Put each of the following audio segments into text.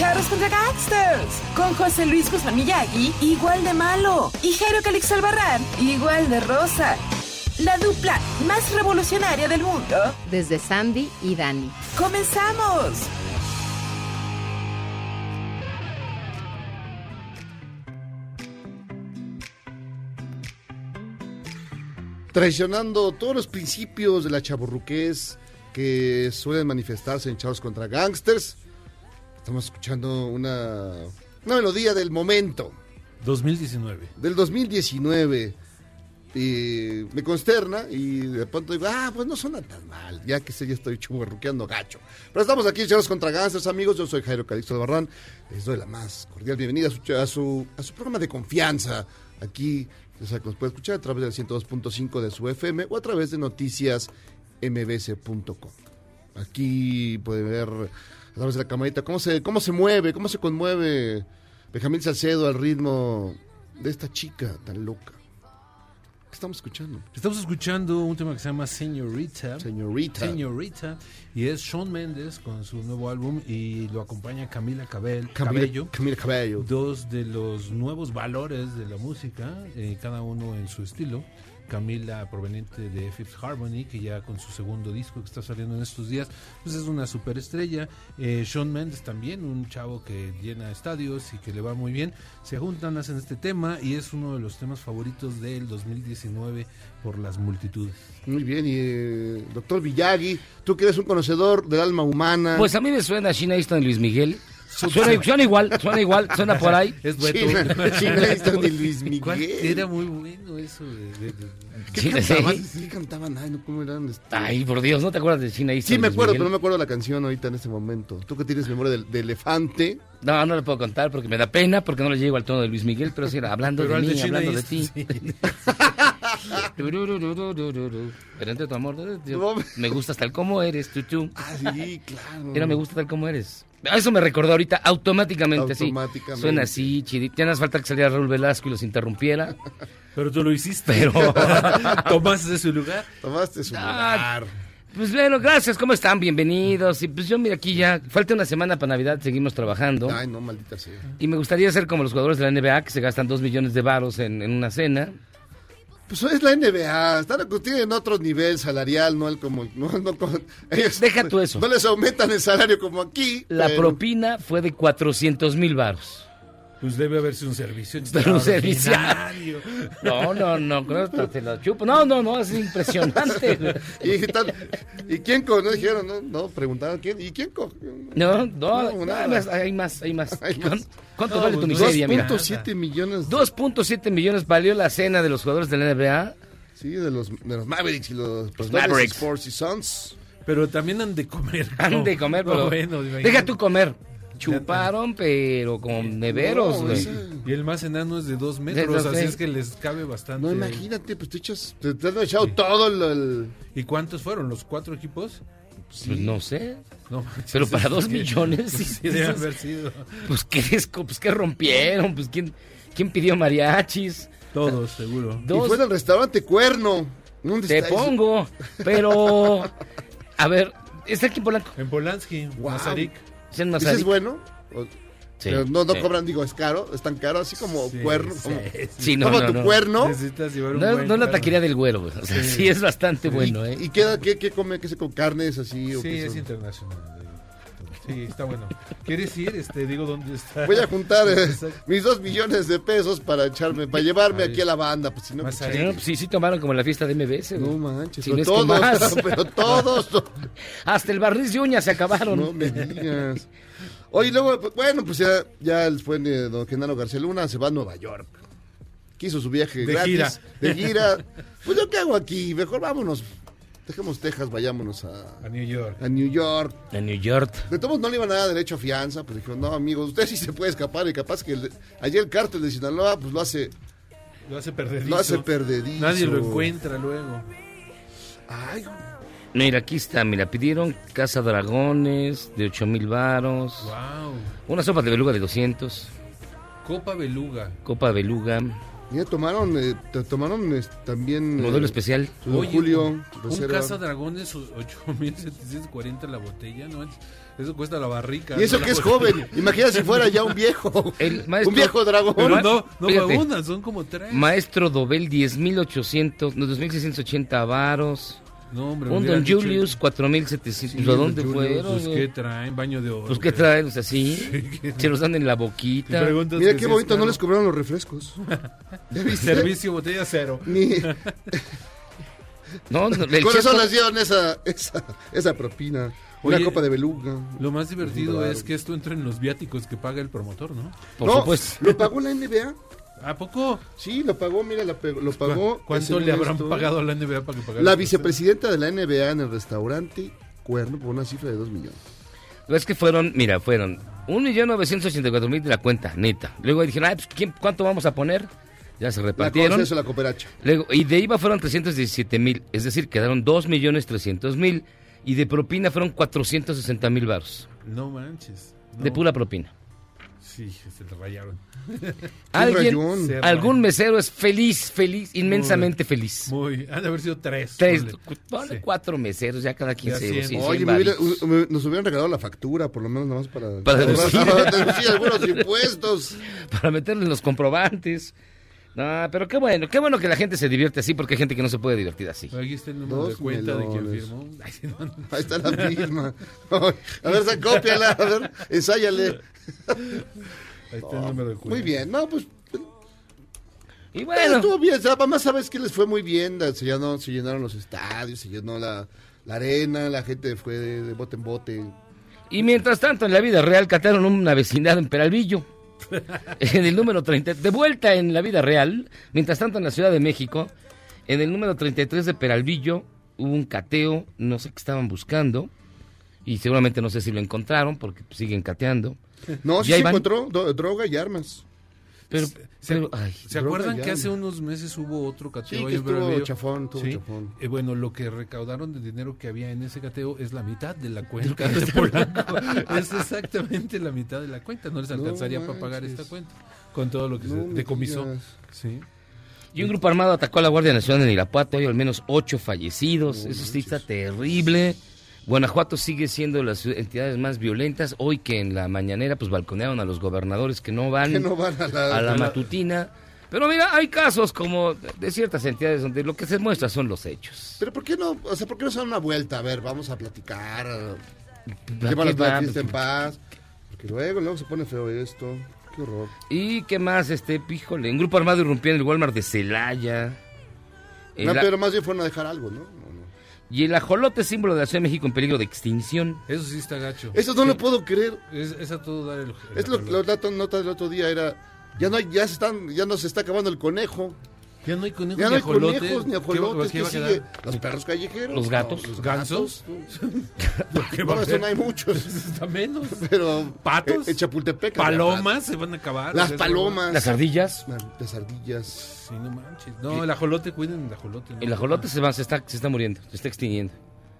Charros contra Gangsters. Con José Luis Guzmán Miyagi, igual de malo. Y Jairo Calix Albarrán, igual de rosa. La dupla más revolucionaria del mundo. Desde Sandy y Dani. ¡Comenzamos! Traicionando todos los principios de la chaburruqués que suelen manifestarse en Charros contra Gangsters. Estamos escuchando una, una melodía del momento. 2019. Del 2019. Y me consterna y de pronto digo, ah, pues no suena tan mal, ya que sé, ya estoy chuburruqueando gacho. Pero estamos aquí en Charros contra Gangsters, amigos. Yo soy Jairo Calixto de Barran. Les doy la más cordial bienvenida a su, a su, a su programa de confianza. Aquí o sea, que nos puede escuchar a través del 102.5 de su FM o a través de noticiasmbc.com. Aquí puede ver través de la camarita cómo se, cómo se mueve, cómo se conmueve Benjamín Salcedo al ritmo de esta chica tan loca. ¿Qué estamos escuchando? Estamos escuchando un tema que se llama Señorita. Señorita. Señorita. Y es Shawn Mendes con su nuevo álbum y lo acompaña Camila Cabel, Camila- Cabello. Camila Cabello. Dos de los nuevos valores de la música, eh, cada uno en su estilo. Camila proveniente de Fifth Harmony, que ya con su segundo disco que está saliendo en estos días, pues es una superestrella. Eh, Shawn Mendes también, un chavo que llena estadios y que le va muy bien. Se juntan, hacen este tema y es uno de los temas favoritos del 2019 por las multitudes. Muy bien, y eh, doctor Villagui, tú que eres un conocedor del alma humana. Pues a mí me suena China Easton y Luis Miguel. Suena, suena igual, suena igual, suena por ahí. Es dueto. China, y Luis. Miguel. Era muy bueno eso. de- de- de- ¿Qué Sí, cantaban? sí. ¿Qué cantaban? Ay, no, ¿cómo eran? Este? Ay, por Dios, ¿no te acuerdas de China Sí, me acuerdo, Miguel? pero no me acuerdo la canción ahorita en este momento. Tú que tienes memoria de, de elefante. No, no le puedo contar porque me da pena, porque no le llego al tono de Luis Miguel, pero sí, hablando Pero de mí, China hablando de ti. sí. Pero entre tu amor, me gusta tal como eres, tú, tú. Ah, sí, claro. Pero me gusta tal como eres. A Eso me recordó ahorita automáticamente, sí. Automáticamente. Suena así, chidito. Ya no hace falta que saliera Raúl Velasco y los interrumpiera. Pero tú lo hiciste. Pero- Tomaste su lugar. Tomaste su Ah, lugar. Pues bueno, gracias, ¿cómo están? Bienvenidos. Y pues yo, mira, aquí ya, falta una semana para Navidad, seguimos trabajando. Ay, no, maldita sea. Y me gustaría ser como los jugadores de la NBA, que se gastan dos millones de varos en, en una cena. Pues es la NBA, están tienen otro nivel salarial, no el como, no, no como- ellos, Deja tú eso. No les aumentan el salario como aquí. La pero- propina fue de 400 mil varos. Pues debe haber sido un servicio Pero un servicio. No, no, no, con esto te la chupo. No, no, no, es impresionante. Y, tal- ¿Y quién co- No dijeron, no, no, preguntaron quién. ¿Y quién co- No, no, No, nada. hay más, hay más, hay más. Hay más. ¿Cuánto No, vale tu dos miseria, mira? 2.7 millones. 2.7 millones valió la cena de los jugadores de la NBA. Sí, de los, de los Mavericks y los, Los Mavericks. Sports y Sons. Pero también han de comer. Han de comer, No, pero. bueno, imagínate. deja tú comer. Chuparon, pero con neveros, No, güey. Y el más enano es de dos De metros, dos, así sí. es que les cabe bastante. No, imagínate, pues te echas, te, te han echado todo el, el- ¿Y cuántos fueron? ¿Los cuatro equipos? Pues no sé. No, Pero para dos que- millones, Sí, sí, debe haber sido. Pues qué, pues qué rompieron, pues quién, quién pidió mariachis. Todos, seguro. Y fue en el restaurante Cuerno. ¿Dónde te está eso? pongo, pero a ver, está aquí en Polanco. En Polanski, Wow. Mazarik. Es en ¿Ese Mazarik. es bueno? O- Sí, pero no, no sí. cobran, digo, es caro, es tan caro, así como Sí, cuerno. sí, como, sí. Sí, no, toma no, tu no. cuerno. Necesitas llevar un No, buen no la taquería del güero, güey. O sea, sí, es bastante bueno, ¿eh? ¿Y qué, qué, qué come? ¿Qué se con carnes así? o Sí, qué es son? internacional. Sí, está bueno. ¿Quieres ir? Este, digo, ¿dónde está? Voy a juntar eh, mis dos millones de pesos para echarme, para llevarme aquí a la banda. Pues si no, pues. No, pues sí, sí tomaron como en la fiesta de MBS. no manches. Si no todos, más. pero todos. no. Hasta el barniz de uñas se acabaron. No me digas. Oye, luego, pues, bueno, pues ya, ya el buen eh, don Genaro García Luna se va a Nueva York. Quiso su viaje De gratis. gira. De gira. Pues yo qué hago aquí, mejor vámonos. Dejemos Texas, vayámonos a, A New York. a New York. En New York. De todos no le iban a dar derecho a fianza, pues dijeron, no, amigos, usted sí se puede escapar y capaz que el- ayer el cártel de Sinaloa, pues lo hace, Lo hace perder. lo hace perdedizo. Nadie lo encuentra luego. Ay, Mira, aquí está, mira, pidieron Casa Dragones de 8 mil varos, Wow. una sopa de beluga de 200, Copa Beluga. copa beluga, mira, tomaron, eh, tomaron eh, también... eh, modelo especial. su don Julio, un reserva. Casa Dragones, 8740 la botella, ¿no? Eso cuesta la barrica. Y eso ¿no? que es joven. Imagina si fuera ya un viejo. El maestro- un viejo dragón. Pero no, no fíjate. una, son como tres. Maestro Dobel 10.800, no, 2.680 varos. No, hombre, Un Don Julius 4.700. Sí, pues, ¿A dónde Julius, fueron? Pues? ¿qué traen? Baño de oro. Pues, ¿qué traen? O sea, sí. Se los dan en la boquita. Mira qué bonito, no les cobraron los refrescos. Servicio botella cero. Ni... No, no, el Con eso les dieron esa, esa, esa propina. Una Oye, copa de beluga. Lo más divertido Claro. es que esto entra en los viáticos que paga el promotor, ¿no? Por no, supuesto. ¿Lo pagó la NBA? ¿A poco? Sí, lo pagó, mira, lo, pegó- lo pagó. ¿Cuánto le habrán esto, pagado a la NBA para que pagara? La vicepresidenta de la NBA en el restaurante Cuerno por una cifra de 2 millones. Es que fueron, mira, fueron 1.984.000 de la cuenta, neta. Luego dijeron, ah, pues, ¿quién- ¿cuánto vamos a poner? Ya se La repartieron. conceso, la cooperacha. Luego, y de IVA fueron 317.000, es decir, quedaron 2.300.000 y de propina fueron 460.000 baros. No manches. no. De pura propina. Sí, se le rayaron. Alguien. Se algún mesero es feliz, feliz, inmensamente feliz. Muy. Han de haber sido tres. Tres, ponle. Sí. cuatro meseros, ya cada quien Ya se cien. sí, Oye, me hubiera- nos hubieran regalado la factura, por lo menos nada más para, Para para deducir algunos impuestos. para meterle los comprobantes. No, pero qué bueno, qué bueno que la gente se divierte así, porque hay gente que no se puede divertir así. Aquí está el número de Dos cuenta de quien firmó. Ay, sí, no, no. Ahí está la firma. A ver, sa- cópiala, a ver, ensáyale. Ahí está el número de cuenta. Muy bien, no, pues Y bueno. estuvo bien. Además, sabes que les fue muy bien. Se, llenó, se llenaron los estadios, se llenó la, la arena, la gente fue de, de bote en bote. y mientras tanto en la vida real cataron una vecindad en Peralvillo. en el número 30, de vuelta en la vida real, mientras tanto en la Ciudad de México, en el número 33 de Peralvillo hubo un cateo, no sé qué estaban buscando, y seguramente no sé si lo encontraron porque siguen cateando. No, sí se encontró droga y armas. Pero, Se- pero, ay, ¿Se acuerdan que hace ¿no? unos meses hubo otro cateo? Sí, que estuvo chafón, estuvo Sí. chafón. Eh, bueno, lo que recaudaron de dinero que había en ese cateo es la mitad de la cuenta de Polanco. es exactamente la mitad de la cuenta. No les No alcanzaría para pagar esta cuenta. Con todo lo que No se decomisó. Sí. Y un grupo armado atacó a la Guardia Nacional en Irapuato, hay al menos ocho fallecidos, eso sí está terrible. Guanajuato sigue siendo las entidades más violentas, hoy que en la mañanera pues balconearon a los gobernadores que no van, Que no van a la... a la matutina. Pero mira, hay casos como de ciertas entidades donde lo que se muestra son los hechos. Pero ¿por qué no? O sea, ¿por qué no se dan una vuelta? A ver, vamos a platicar. a- ¿A Llevar qué la va? fiesta en paz. Porque luego, luego se pone feo esto. Qué horror. ¿Y qué más? Este, híjole, un grupo armado irrumpió en el Walmart de Celaya. El No, pero más bien fueron a dejar algo, ¿no? Y el ajolote, símbolo de la Ciudad de México en peligro de extinción. Eso sí está gacho. Eso no lo puedo creer. Es, es a todo dar el. el Es lo, dato nota del otro día era ya no hay, ya se están ya no se está acabando el conejo. Ya no hay conejos Ya no ni hay conejos ni ¿Qué- ajolotes qué va sigue los perros callejeros, ¿Los gatos? los ¿Gansos? gatos. ¿Qué va No, a eso no hay muchos, Está menos. pero ¿Patos? eh, en Chapultepec Palomas se van a acabar. las palomas, Las ardillas. las ardillas. Sí, no manches. No, el ajolote, cuiden el ajolote. ¿no? El ajolote se, va, se, está, se está muriendo, se está extinguiendo.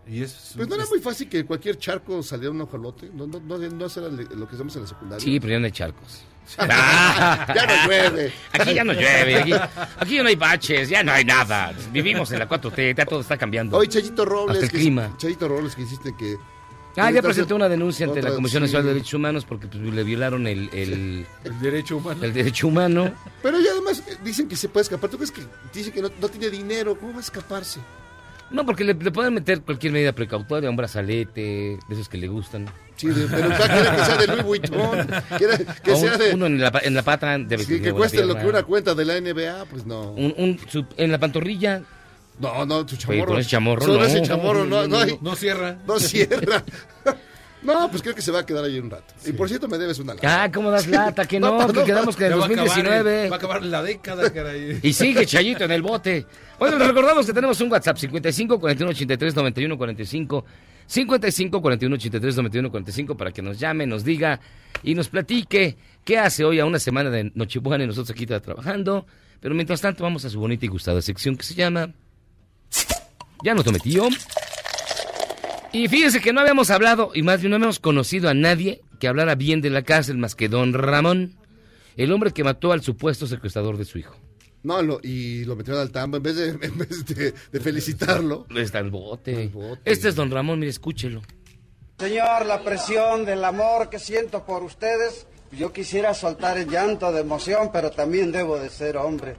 Y es, Pues no era es- muy fácil que cualquier charco saliera un ajolote, no no no, no era lo que hacemos en la secundaria. Sí, pero ya no hay charcos. ya no llueve. Aquí ya no llueve, aquí, aquí ya no hay baches, ya no hay nada. Vivimos en la 4T, ya todo está cambiando. Hoy Chayito Robles, Hasta el que- clima. Chayito Robles que hiciste que Ah, ya presenté una denuncia ante la Comisión sí. Nacional de Derechos Humanos porque pues, le violaron el, el, el derecho humano. el derecho humano. Pero ya además eh, dicen que se puede escapar. ¿Tú crees que dice que no, no tiene dinero? ¿Cómo va a escaparse? No, porque le, le pueden meter cualquier medida precautoria, un brazalete, de esos que le gustan. Sí, de- pero quiere que sea de Louis Vuitton, quiere que O sea de... uno en la, en la pata de sí, que cueste lo que una cuenta de la NBA, pues no. Un, un su- en la pantorrilla. No, no, tu Oye, chamorro. con ese chamorro, Solo no. ese chamorro, no, no, hay- No cierra. no cierra. No, pues creo que se va a quedar ahí un rato. Y por cierto, me debes una lana. Ah, ¿cómo das lata? Que no, No, que no, quedamos que en Ya va a acabar, 2019. va a acabar la década, caray. Y sigue Chayito en el bote. Bueno, les recordamos que tenemos un WhatsApp 55 41 83 91 45 55 41 83 91 45 para que nos llame, nos diga y nos platique qué hace hoy a una semana de Nochebuena y nosotros aquí trabajando. Pero mientras tanto vamos a su bonita y gustada sección que se llama Ya no tomé tío. Y fíjense que no habíamos hablado y más bien no habíamos conocido a nadie que hablara bien de la cárcel más que don Ramón, el hombre que mató al supuesto secuestrador de su hijo. No, lo, y lo metieron al tambo en vez de, en vez de, de felicitarlo. Está el bote. El bote. Este es don Ramón, mire, escúchelo. Señor, la presión del amor que siento por ustedes, yo quisiera soltar el llanto de emoción, pero también debo de ser hombre.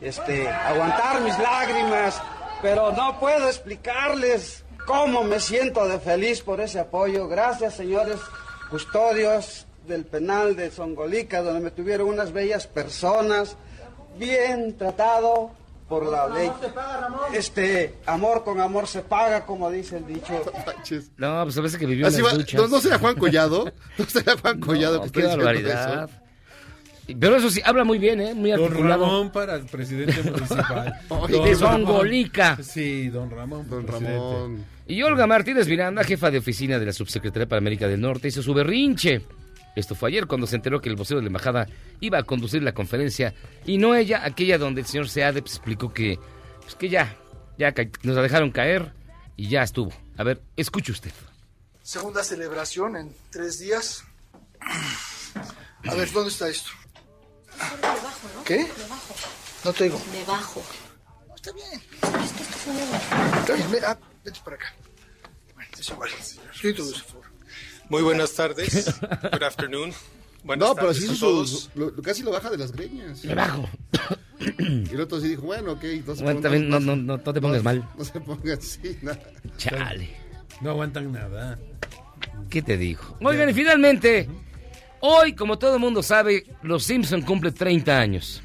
Este, aguantar mis lágrimas, pero no puedo explicarles cómo me siento de feliz por ese apoyo. Gracias, señores custodios del penal de Songolica, donde me tuvieron unas bellas personas, bien tratado por la ley. Este, amor con amor se paga, como dice el dicho. No, pues a veces que vivió en las va- duchas. no, no será Juan Collado. No será Juan Collado No, que qué barbaridad. eso. Pero eso sí, habla muy bien, ¿eh? Muy Don articulado. Ramón para el presidente municipal. Oye, Don de Ramón. Songolica. Sí, don Ramón. Don presidente. Ramón. Y Olga Martínez Miranda, jefa de oficina de la Subsecretaría para América del Norte, hizo su berrinche. Esto fue ayer cuando se enteró que el vocero de la embajada iba a conducir la conferencia y no ella, aquella donde el señor Seade pues, explicó que, pues, que ya, ya nos la dejaron caer y ya estuvo. A ver, escuche usted. Segunda celebración en tres días. A ver, ¿dónde está esto? ¿Qué? No te oigo. Debajo. Está bien. Está bien, ven, ah, vete para acá. Bueno, es igual. Sí, tú, por favor. Muy buenas tardes. Good afternoon. Buenas No, pero sí a hizo todos. su- lo- lo- casi lo baja de las greñas. Le bajo. Y el otro sí dijo, bueno, ok. Entonces, Bueno, pero también no, no, no, no te pongas mal. No se ponga así, nada. Chale. No aguantan nada. ¿Qué te dijo? Oigan, y finalmente, hoy, como todo el mundo sabe, Los Simpson cumple 30 años.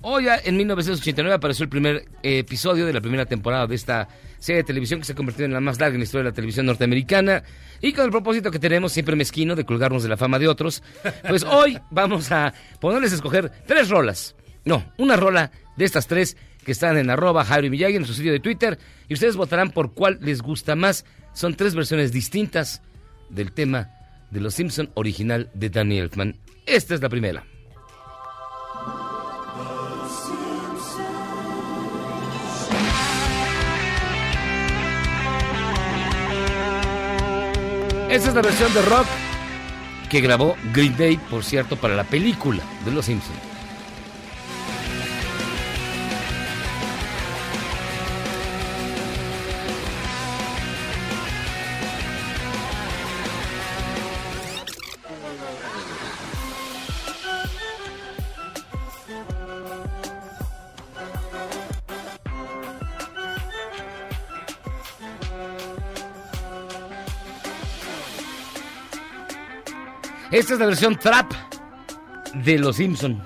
Hoy, ya en 1989, apareció el primer episodio de la primera temporada de esta serie de televisión que se ha convertido en la más larga en la historia de la televisión norteamericana. Y con el propósito que tenemos, siempre mezquino, de colgarnos de la fama de otros, pues hoy vamos a ponerles a escoger tres rolas. No, una rola de estas tres que están en arroba Jairo Miyagi en su sitio de Twitter. Y ustedes votarán por cuál les gusta más. Son tres versiones distintas del tema de Los Simpson original de Danny Elfman. Esta es la primera. Esta es la versión de rock que grabó Green Day, por cierto, para la película de Los Simpson. Esta es la versión trap de Los Simpson.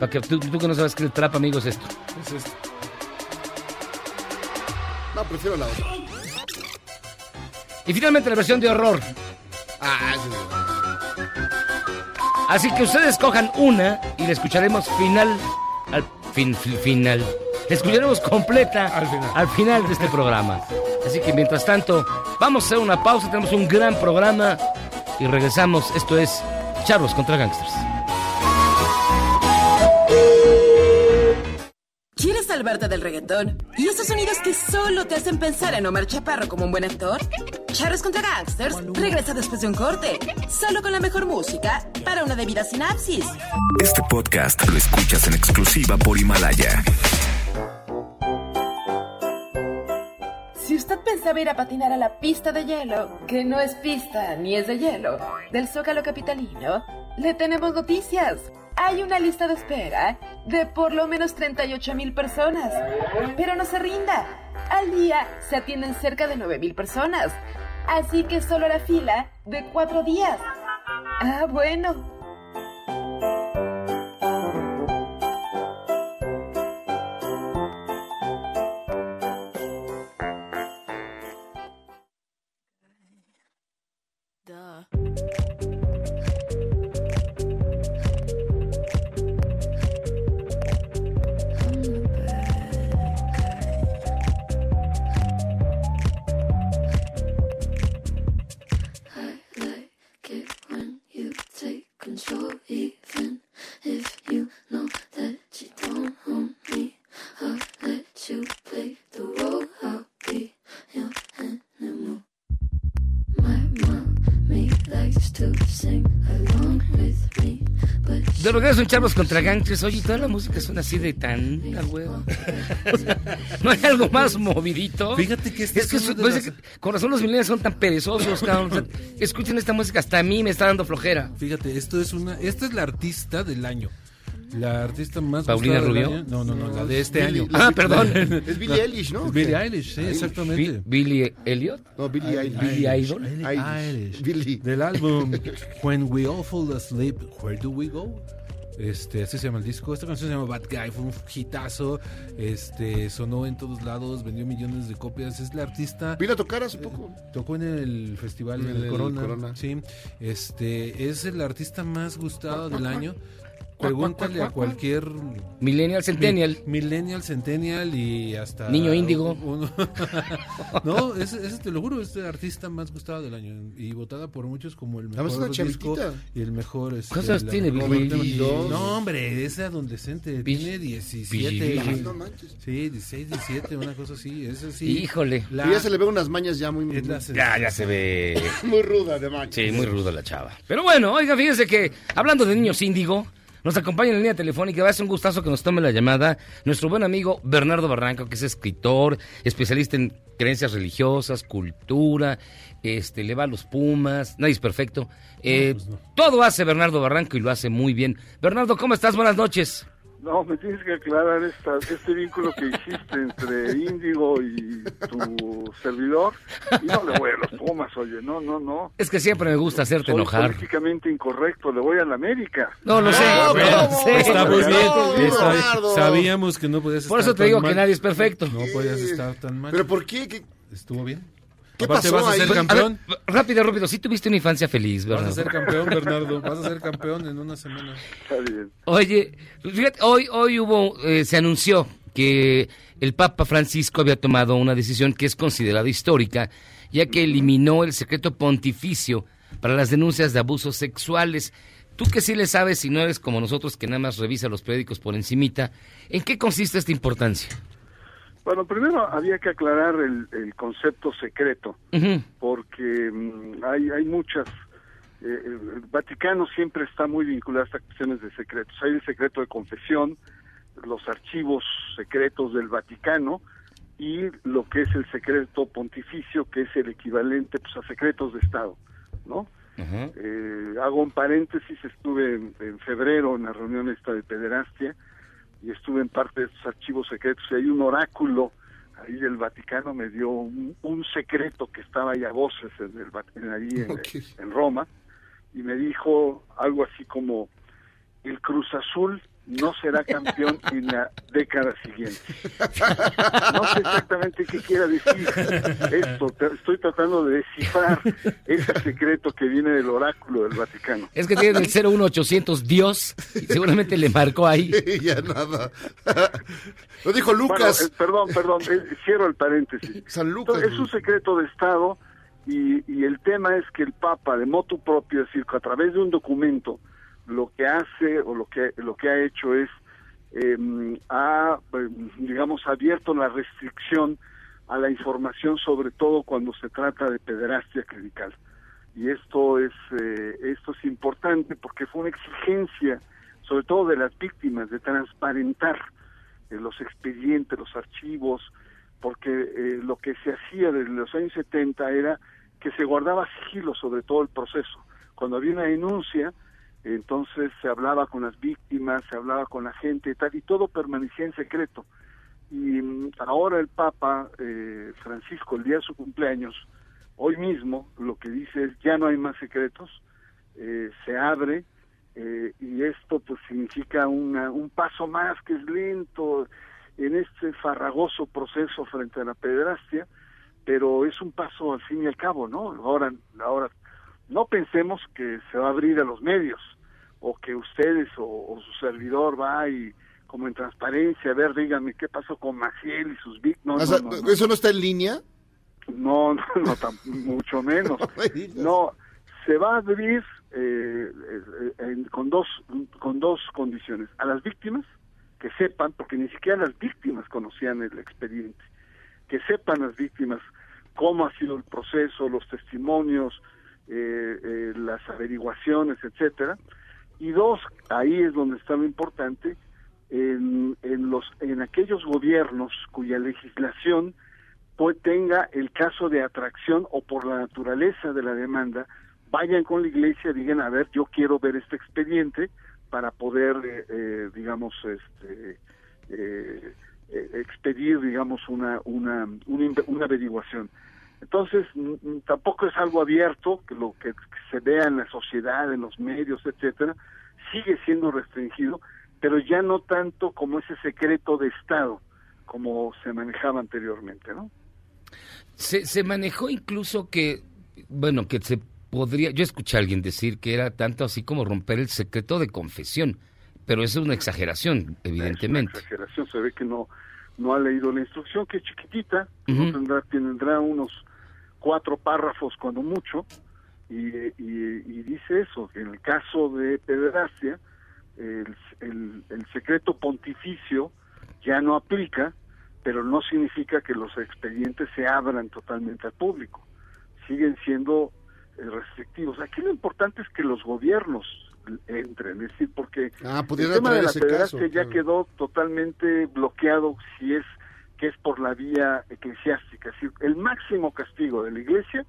Para que tú, tú que no sabes que el trap, amigo, es esto. Es esto. No, prefiero la otra. Y finalmente la versión de horror. Ah, sí. Así que ustedes cojan una y la escucharemos final al fin, fin- final. La escucharemos completa Al final. de este programa. Así que mientras tanto, vamos a hacer una pausa, tenemos un gran programa y regresamos. Esto es Charlos contra Gangsters. ¿Quieres salvarte del reggaetón? ¿Y esos sonidos que solo te hacen pensar en Omar Chaparro como un buen actor? Charros contra Gangsters regresa después de un corte, solo con la mejor música para una debida sinapsis. Este podcast lo escuchas en exclusiva por Himalaya. Si usted pensaba ir a patinar a la pista de hielo, que no es pista ni es de hielo, del Zócalo Capitalino, le tenemos noticias. hay una lista de espera de por lo menos 38 mil personas. Pero no se rinda. Al día se atienden cerca de 9 mil personas. Así que solo la fila de cuatro días. Ah, bueno. De regreso en Charlos contra Gangsters. Oye, toda la música suena así de tanta hueva. O sea, no hay algo más movidito. Fíjate que este es que, su- las- que con razón los millennials son tan perezosos, cabrón. O sea, escuchen esta música, hasta a mí me está dando flojera. Fíjate, esto es una, esta es la artista del año. La artista más ¿Paulina Rubio? año. No, no, no, la de este Billie- año. Ah, perdón. Es Billie Eilish, ¿no? Es Billie. Eilish, sí, Eilish. exactamente. Bi- Billy Elliot. No, Billie Eilish. Billie Idol. Eilish. Billie. Del álbum When We All Fall Asleep, Where Do We Go? Este, así se llama el disco. Esta canción se llama Bad Guy, fue un hitazo. Este, sonó en todos lados, vendió millones de copias. Es la artista. Vino a tocar hace poco. Tocó en el festival En en el, el Corona, Corona. Sí. Este, es el artista más gustado del año. Pregúntale a cualquier Millennial Centennial. Mi- Millennial, Centennial y hasta. Niño índigo. uno- no, ese, ese te lo juro, es el artista más gustado del año y votada por muchos como el mejor es una disco y el mejor. Este, ¿Cuántos años la tiene? No, hombre, es adolescente, Billie- tiene 17. Billie- Ay, no manches. Sí, 16, 17, una cosa así. Ese sí. Híjole. La- Y ya se le ve unas mañas ya muy, es la Ya, ya se ve. muy ruda de mañas. Sí, muy ruda la chava. Pero bueno, oiga, fíjense que hablando de niños índigo, nos acompaña en la línea telefónica. Va a ser un gustazo que nos tome la llamada nuestro buen amigo Bernardo Barranco, que es escritor, especialista en creencias religiosas, cultura, este, le va a los Pumas, nadie es perfecto. Eh, Todo hace Bernardo Barranco y lo hace muy bien. Bernardo, ¿cómo estás? Buenas noches. No, me tienes que aclarar esta, este vínculo que hiciste entre Índigo y tu servidor. Y no le voy a los Pumas, oye, no, no, no. Es que siempre me gusta hacerte Soy enojar. políticamente incorrecto, le voy a la América. No lo sé. No, pero- ¿cómo? sí. Está muy bien. No, Está- sabíamos que no podías Por estar eso te tan digo mal. que nadie es perfecto. No podías estar tan mal. ¿Pero por qué? ¿Qué, ¿Estuvo bien? Qué Aparte, pasó vas a ser? A ver, campeón. rápido, rápido. Sí tuviste una infancia feliz, Vas a Bernardo. ser campeón, Bernardo. Vas a ser campeón en una semana. Está bien. Oye, fíjate, hoy, hoy hubo, eh, se anunció que el Papa Francisco había tomado una decisión que es considerada histórica, ya que eliminó el secreto pontificio para las denuncias de abusos sexuales. Tú que sí le sabes, si no eres como nosotros que nada más revisa los periódicos por encimita, ¿en qué consiste esta importancia? Bueno, primero había que aclarar el, el concepto secreto, porque mm, hay, hay muchas. eh, el Vaticano siempre está muy vinculado a estas cuestiones de secretos. Hay el secreto de confesión, los archivos secretos del Vaticano y lo que es el secreto pontificio, que es el equivalente pues, a secretos de Estado, ¿no? Eh, hago un paréntesis, estuve en, en febrero en la reunión esta de pederastia y estuve en parte de estos archivos secretos y hay un oráculo ahí del Vaticano me dio un, un secreto que estaba ahí a voces en el, en- ahí en Roma y me dijo algo así como el Cruz Azul no será campeón en la década siguiente. No sé exactamente qué quiera decir esto. Estoy tratando de descifrar ese secreto que viene del oráculo del Vaticano. Es que tiene el 01800 Dios, y seguramente le marcó ahí. ya nada. Lo dijo Bueno, Lucas. eh, perdón, perdón, eh, cierro el paréntesis. San Lucas. Entonces, es un secreto de Estado y, y el tema es que el Papa, de motu propio, es decir, que a través de un documento, lo que hace o lo que, lo que ha hecho es, eh, ha, digamos, abierto la restricción a la información, sobre todo cuando se trata de pederastia clerical. Y esto es, eh, esto es importante porque fue una exigencia, sobre todo de las víctimas, de transparentar eh, los expedientes, los archivos, porque eh, lo que se hacía desde los años 70 era que se guardaba sigilo sobre todo el proceso. Cuando había una denuncia, entonces se hablaba con las víctimas, se hablaba con la gente y tal, y todo permanecía en secreto. Y mm, ahora el Papa eh, Francisco, el día de su cumpleaños, hoy mismo, lo que dice es ya no hay más secretos, eh, se abre, eh, y esto pues significa una, un paso más que es lento en este farragoso proceso frente a la pederastia, pero es un paso al fin y al cabo, ¿no? Ahora, ahora no pensemos que se va a abrir a los medios o que ustedes o, su servidor va y como en transparencia, a ver, díganme qué pasó con Maciel y sus víctimas. ¿Eso no está en línea? No, no, no mucho menos. no, se va a abrir eh, eh, con dos con dos condiciones. A las víctimas que sepan, porque ni siquiera las víctimas conocían el expediente, que sepan las víctimas cómo ha sido el proceso, los testimonios, las averiguaciones, etcétera. Y dos, ahí es donde está lo importante, en, en los en aquellos gobiernos cuya legislación pues, tenga el caso de atracción o por la naturaleza de la demanda vayan con la iglesia, digan, a ver, yo quiero ver este expediente para poder, eh, eh, digamos, este, eh, expedir, digamos, una, una, una, averiguación. Entonces, tampoco es algo abierto, que lo que se vea en la sociedad, en los medios, etcétera, sigue siendo restringido, pero ya no tanto como ese secreto de Estado, como se manejaba anteriormente, ¿no? Se, se manejó incluso que, bueno, que se podría, yo escuché a alguien decir que era tanto así como romper el secreto de confesión, pero eso es una exageración, evidentemente. Es una exageración, se ve que no, no ha leído la instrucción, que es chiquitita, no tendrá, tendrá unos cuatro párrafos cuando mucho, y, y, dice eso, que en el caso de pederastia, el, el, el secreto pontificio ya no aplica, pero no significa que los expedientes se abran totalmente al público. Siguen siendo eh, restrictivos. Aquí lo importante es que los gobiernos entren, es decir, porque ah, el tema de la pederastia ya quedó totalmente bloqueado si es que es por la vía eclesiástica. Es decir, el máximo castigo de la Iglesia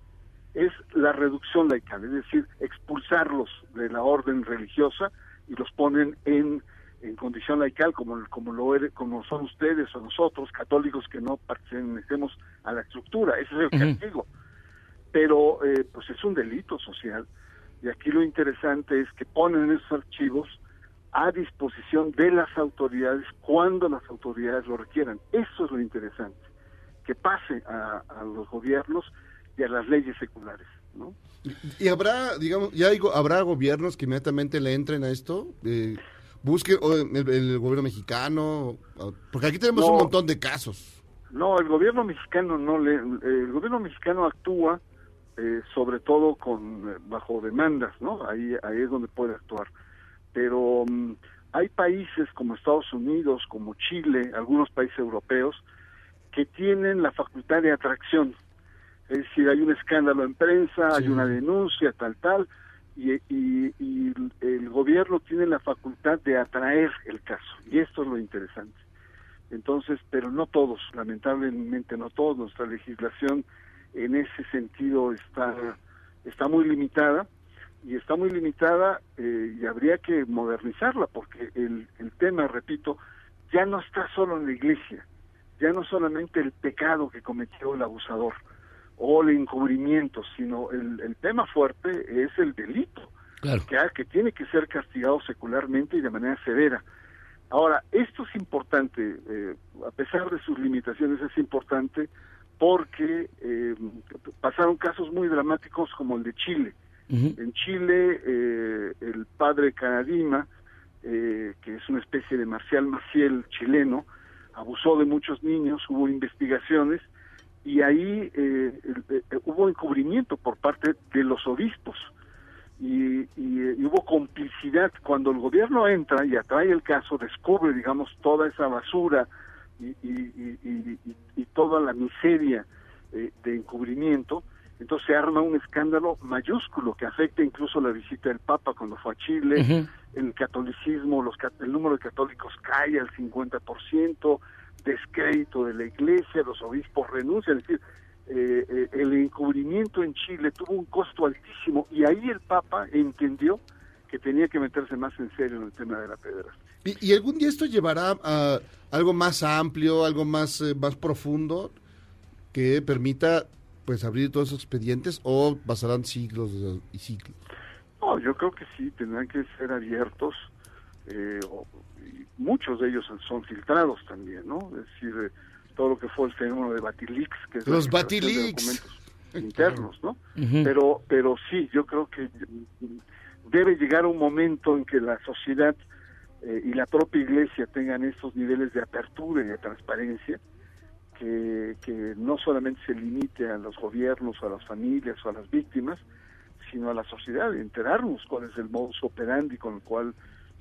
es la reducción laical, es decir, expulsarlos de la orden religiosa y los ponen en, en condición laical como, como, lo, como son ustedes o nosotros, católicos que no pertenecemos a la estructura. Ese es el castigo pero eh, pues es un delito social. Y aquí lo interesante es que ponen esos archivos a disposición de las autoridades cuando las autoridades lo requieran. Eso es lo interesante, que pase a, los gobiernos y a las leyes seculares. ¿no? Y, habrá, digamos, ya habrá gobiernos que inmediatamente le entren a esto. Eh, busque el, gobierno mexicano, porque aquí tenemos un montón de casos. No, el gobierno mexicano no le, el gobierno mexicano actúa eh, sobre todo con eh, bajo demandas, ¿no? Ahí, ahí es donde puede actuar. Pero mm, hay países como Estados Unidos, como Chile, algunos países europeos, que tienen la facultad de atracción. Es decir, hay un escándalo en prensa, hay una denuncia, tal, tal, y, y, y, el gobierno tiene la facultad de atraer el caso. Y esto es lo interesante. Entonces, pero no todos, lamentablemente no todos, nuestra legislación en ese sentido está, está muy limitada y está muy limitada eh, y habría que modernizarla porque el, el tema, repito, ya no está solo en la iglesia, ya no solamente el pecado que cometió el abusador o el encubrimiento, sino el, el tema fuerte es el delito, que, que tiene que ser castigado secularmente y de manera severa. Ahora, esto es importante, eh, a pesar de sus limitaciones, es importante porque eh, pasaron casos muy dramáticos como el de Chile. En Chile, eh, el padre Canadima, eh, que es una especie de Marcial Maciel chileno, abusó de muchos niños, hubo investigaciones y ahí hubo encubrimiento por parte de los obispos y, y, hubo complicidad. Cuando el gobierno entra y atrae el caso, descubre, digamos, toda esa basura, y, toda la miseria eh, de encubrimiento, entonces se arma un escándalo mayúsculo que afecta incluso la visita del Papa cuando fue a Chile, el catolicismo, los, el número de católicos cae al 50%, descrédito de la iglesia, los obispos renuncian, es decir, eh, eh, el encubrimiento en Chile tuvo un costo altísimo y ahí el Papa entendió que tenía que meterse más en serio en el tema de la pederastia. ¿Y, y algún día esto llevará a algo más amplio, algo más, eh, más profundo que permita pues abrir todos esos expedientes o pasarán siglos y siglos? No, yo creo que sí, tendrán que ser abiertos. eh, o- y muchos de ellos son filtrados también, ¿no? Es decir, eh, todo lo que fue el fenómeno de Batileaks, que es Los documentos internos, ¿no? Pero, pero sí, yo creo que mm, debe llegar un momento en que la sociedad eh, y la propia iglesia tengan estos niveles de apertura y de transparencia que, no solamente se limite a los gobiernos a las familias o a las víctimas, sino a la sociedad, enterarnos cuál es el modus operandi con el cual,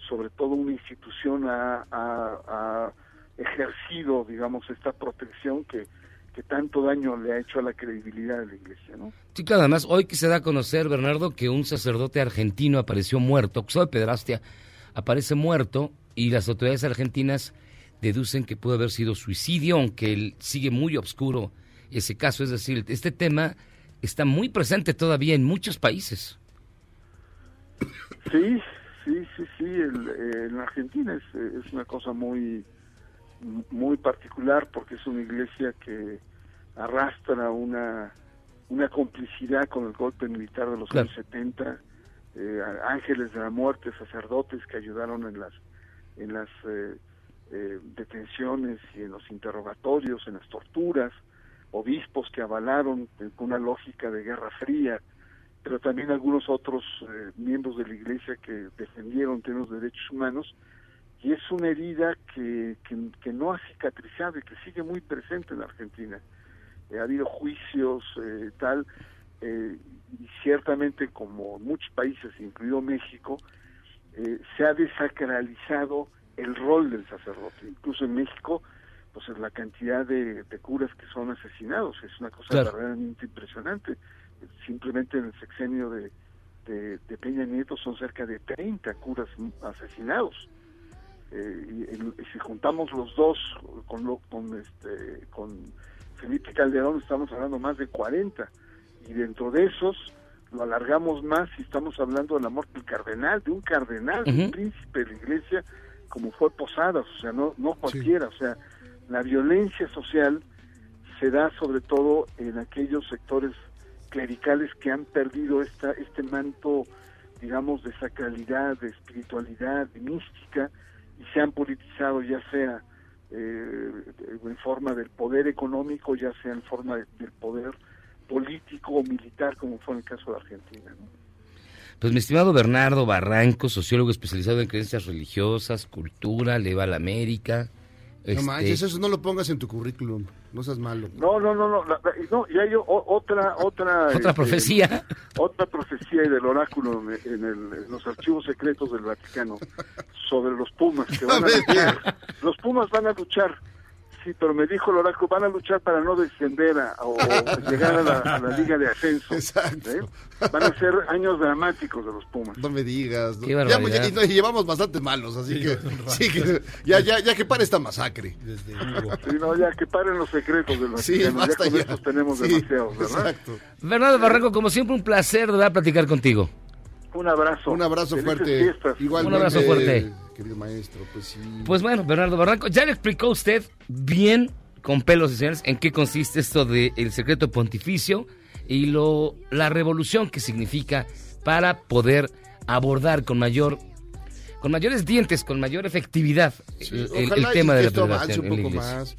sobre todo, una institución ha, ejercido, digamos, esta protección que, que tanto daño le ha hecho a la credibilidad de la iglesia, ¿no? Sí, claro, además, hoy que se da a conocer, Bernardo, que un sacerdote argentino apareció muerto, acusado de pedrastia, aparece muerto y las autoridades argentinas deducen que pudo haber sido suicidio, aunque él sigue muy oscuro ese caso. Es decir, este tema está muy presente todavía en muchos países. Sí, sí, sí, sí. el- eh, en Argentina es, es una cosa muy, muy particular porque es una iglesia que arrastra una, una complicidad con el golpe militar de los Claro. años 70. eh, ángeles de la muerte, sacerdotes que ayudaron en las, en las eh, eh, detenciones y en los interrogatorios, en las torturas, obispos que avalaron eh, con una lógica de guerra fría pero también algunos otros eh, miembros de la iglesia que defendieron de derechos humanos y es una herida que, que, no ha cicatrizado y que sigue muy presente en la Argentina. Eh, ha habido juicios, eh, tal, y ciertamente como muchos países, incluido México, se ha desacralizado el rol del sacerdote. Incluso en México, pues es la cantidad de, de curas que son asesinados es una cosa Claro. verdaderamente impresionante. Simplemente en el sexenio de, de, de Peña Nieto son cerca de 30 curas asesinados. Eh, y, si juntamos los dos con, lo- con, este, con Felipe Calderón, estamos hablando más de 40. Y dentro de esos, lo alargamos más y estamos hablando de la muerte del cardenal, de un cardenal, de un príncipe de la iglesia, como fue Posadas, o sea, no, no cualquiera. O sea, la violencia social se da sobre todo en aquellos sectores clericales que han perdido esta, este manto, digamos, de sacralidad, de espiritualidad, de mística, y se han politizado ya sea eh, en forma del poder económico, ya sea en forma de- del poder político o militar, como fue en el caso de Argentina. ¿no? Pues mi estimado Bernardo Barranco, sociólogo especializado en creencias religiosas, cultura, le va a la América. No este, manches, eso no lo pongas en tu currículum. No seas malo. No, no, no, no, la- la- no y hay o- otra, otra, Otra este, profecía. otra profecía y del oráculo en, en el- en los archivos secretos del Vaticano sobre los Pumas que van a luchar. Los Pumas van a luchar, sí, pero me dijo el oráculo van a luchar para no descender a- o, llegar a la, a la liga de ascenso. ¿eh? Van a ser años dramáticos de los Pumas. No me digas. ¿no? Qué Ya, barbaridad. ya- y no, y llevamos bastante malos, así Sí, que, sí ya, ya, ya que pare esta masacre. Sí, no, ya que paren los secretos del Sí, Vaticano, ya basta con ya. estos tenemos Sí, demasiados, ¿verdad? Exacto. Bernardo Barranco, como siempre, un placer de verdad platicar contigo. Un abrazo. Un abrazo Felices fuerte. fiestas. Igualmente, Un abrazo fuerte. Querido maestro, pues sí. Pues bueno, Bernardo Barranco, ya le explicó usted bien, con pelos y señales, en qué consiste esto del secreto pontificio y lo, la revolución que significa para poder abordar con mayor con mayores dientes, con mayor efectividad el, el- el y tema de la un en la más.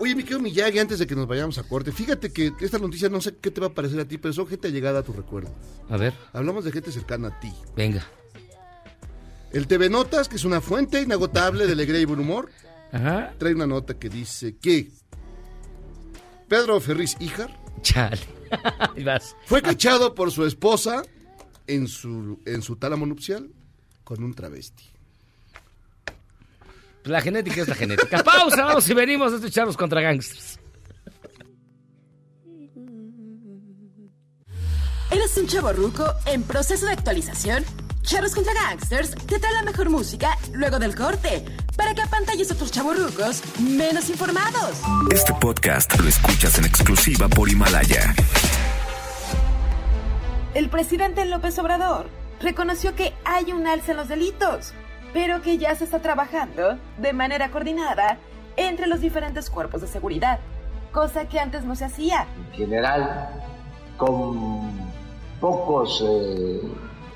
Oye, mi querido Miyagi, antes de que nos vayamos a corte, fíjate que esta noticia no sé qué te va a parecer a ti, pero son gente allegada a tu recuerdo. A ver, Hablamos de gente cercana a ti. venga. El TV Notas, que es una fuente inagotable de alegría y buen humor, Ajá. trae una nota que dice que Pedro Ferriz Híjar Chale. Fue cachado por su esposa en su, en su tálamo nupcial con un travesti. La genética es la genética. Pausa, vamos y venimos a escucharlos contra gangsters. ¿Eres un chavo ruco en proceso de actualización? Charros contra Gangsters te trae la mejor música luego del corte para que apantalles a otros chavos rucos menos informados. Este podcast lo escuchas en exclusiva por Himalaya. El presidente López Obrador reconoció que hay un alza en los delitos, pero que ya se está trabajando de manera coordinada entre los diferentes cuerpos de seguridad, cosa que antes no se hacía. En general, con pocos eh,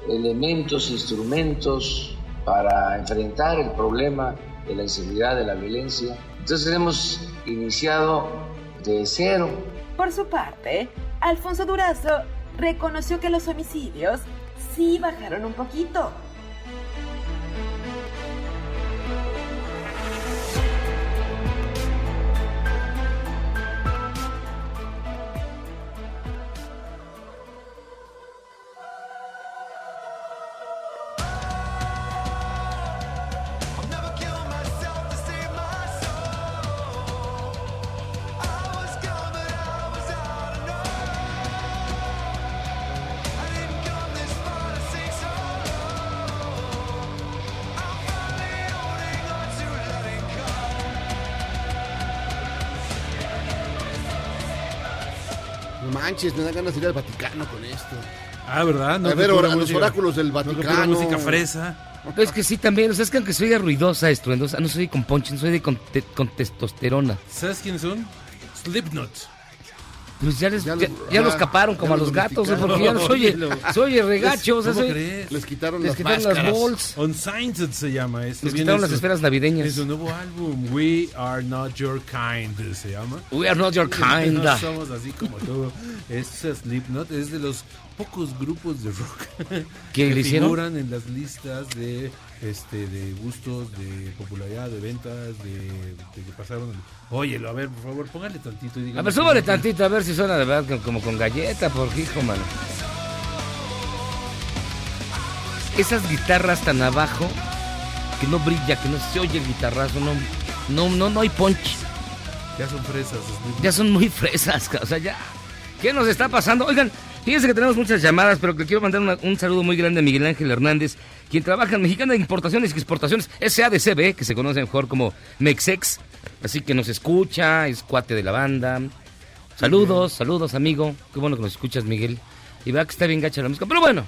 elementos, instrumentos para enfrentar el problema de la inseguridad, de la violencia. Entonces hemos iniciado de cero. Por su parte, Alfonso Durazo reconoció que los homicidios sí bajaron un poquito. Manches, me da ganas de ir al Vaticano con esto. Ah, ¿verdad? a que ver, los oráculos del no Vaticano. música fresa. Es que sí, también. O sea, es que aunque soy ruidosa, estruendosa, no soy con ponche, no soy de con, te- con testosterona. ¿Sabes quiénes son? Slipknot. Pues ya, les, ya, los- ya ah, los caparon ya como a los los gatos, ¿eh? porque ya no soy, Oye, soy regacho, o sea, ¿Cómo soy- crees? Les quitaron les las quitaron balls, Unsigned se llama esto. les quitaron las su- esferas En navideñas. su nuevo álbum, We Are Not Your Kind, se llama. We are not your kind. No somos así como tú. Este Slipknot es de los pocos grupos de rock ¿Que hicieron? figuran en las listas de este de gustos, de popularidad, de ventas, de, de que pasaron. Óyelo, a ver, por favor, póngale tantito y dígame A ver, súbale tantito, a ver si suena de verdad como- con galleta, por hijo, mano. Esas guitarras tan abajo, que no brilla, que no se oye el guitarrazo, no, no, no, no hay punch. Ya son fresas. Ya son muy fresas, o sea, ya. ¿Qué nos está pasando? Oigan, fíjense que tenemos muchas llamadas, pero que quiero mandar una- un saludo muy grande a Miguel Ángel Hernández, quien trabaja en Mexicana de Importaciones y Exportaciones, SADCB, que se conoce mejor como Mexex. Así que nos escucha, es cuate de la banda. Saludos, saludos, amigo. Qué bueno que nos escuchas, Miguel. Y vea que está bien gacha la música. Pero bueno,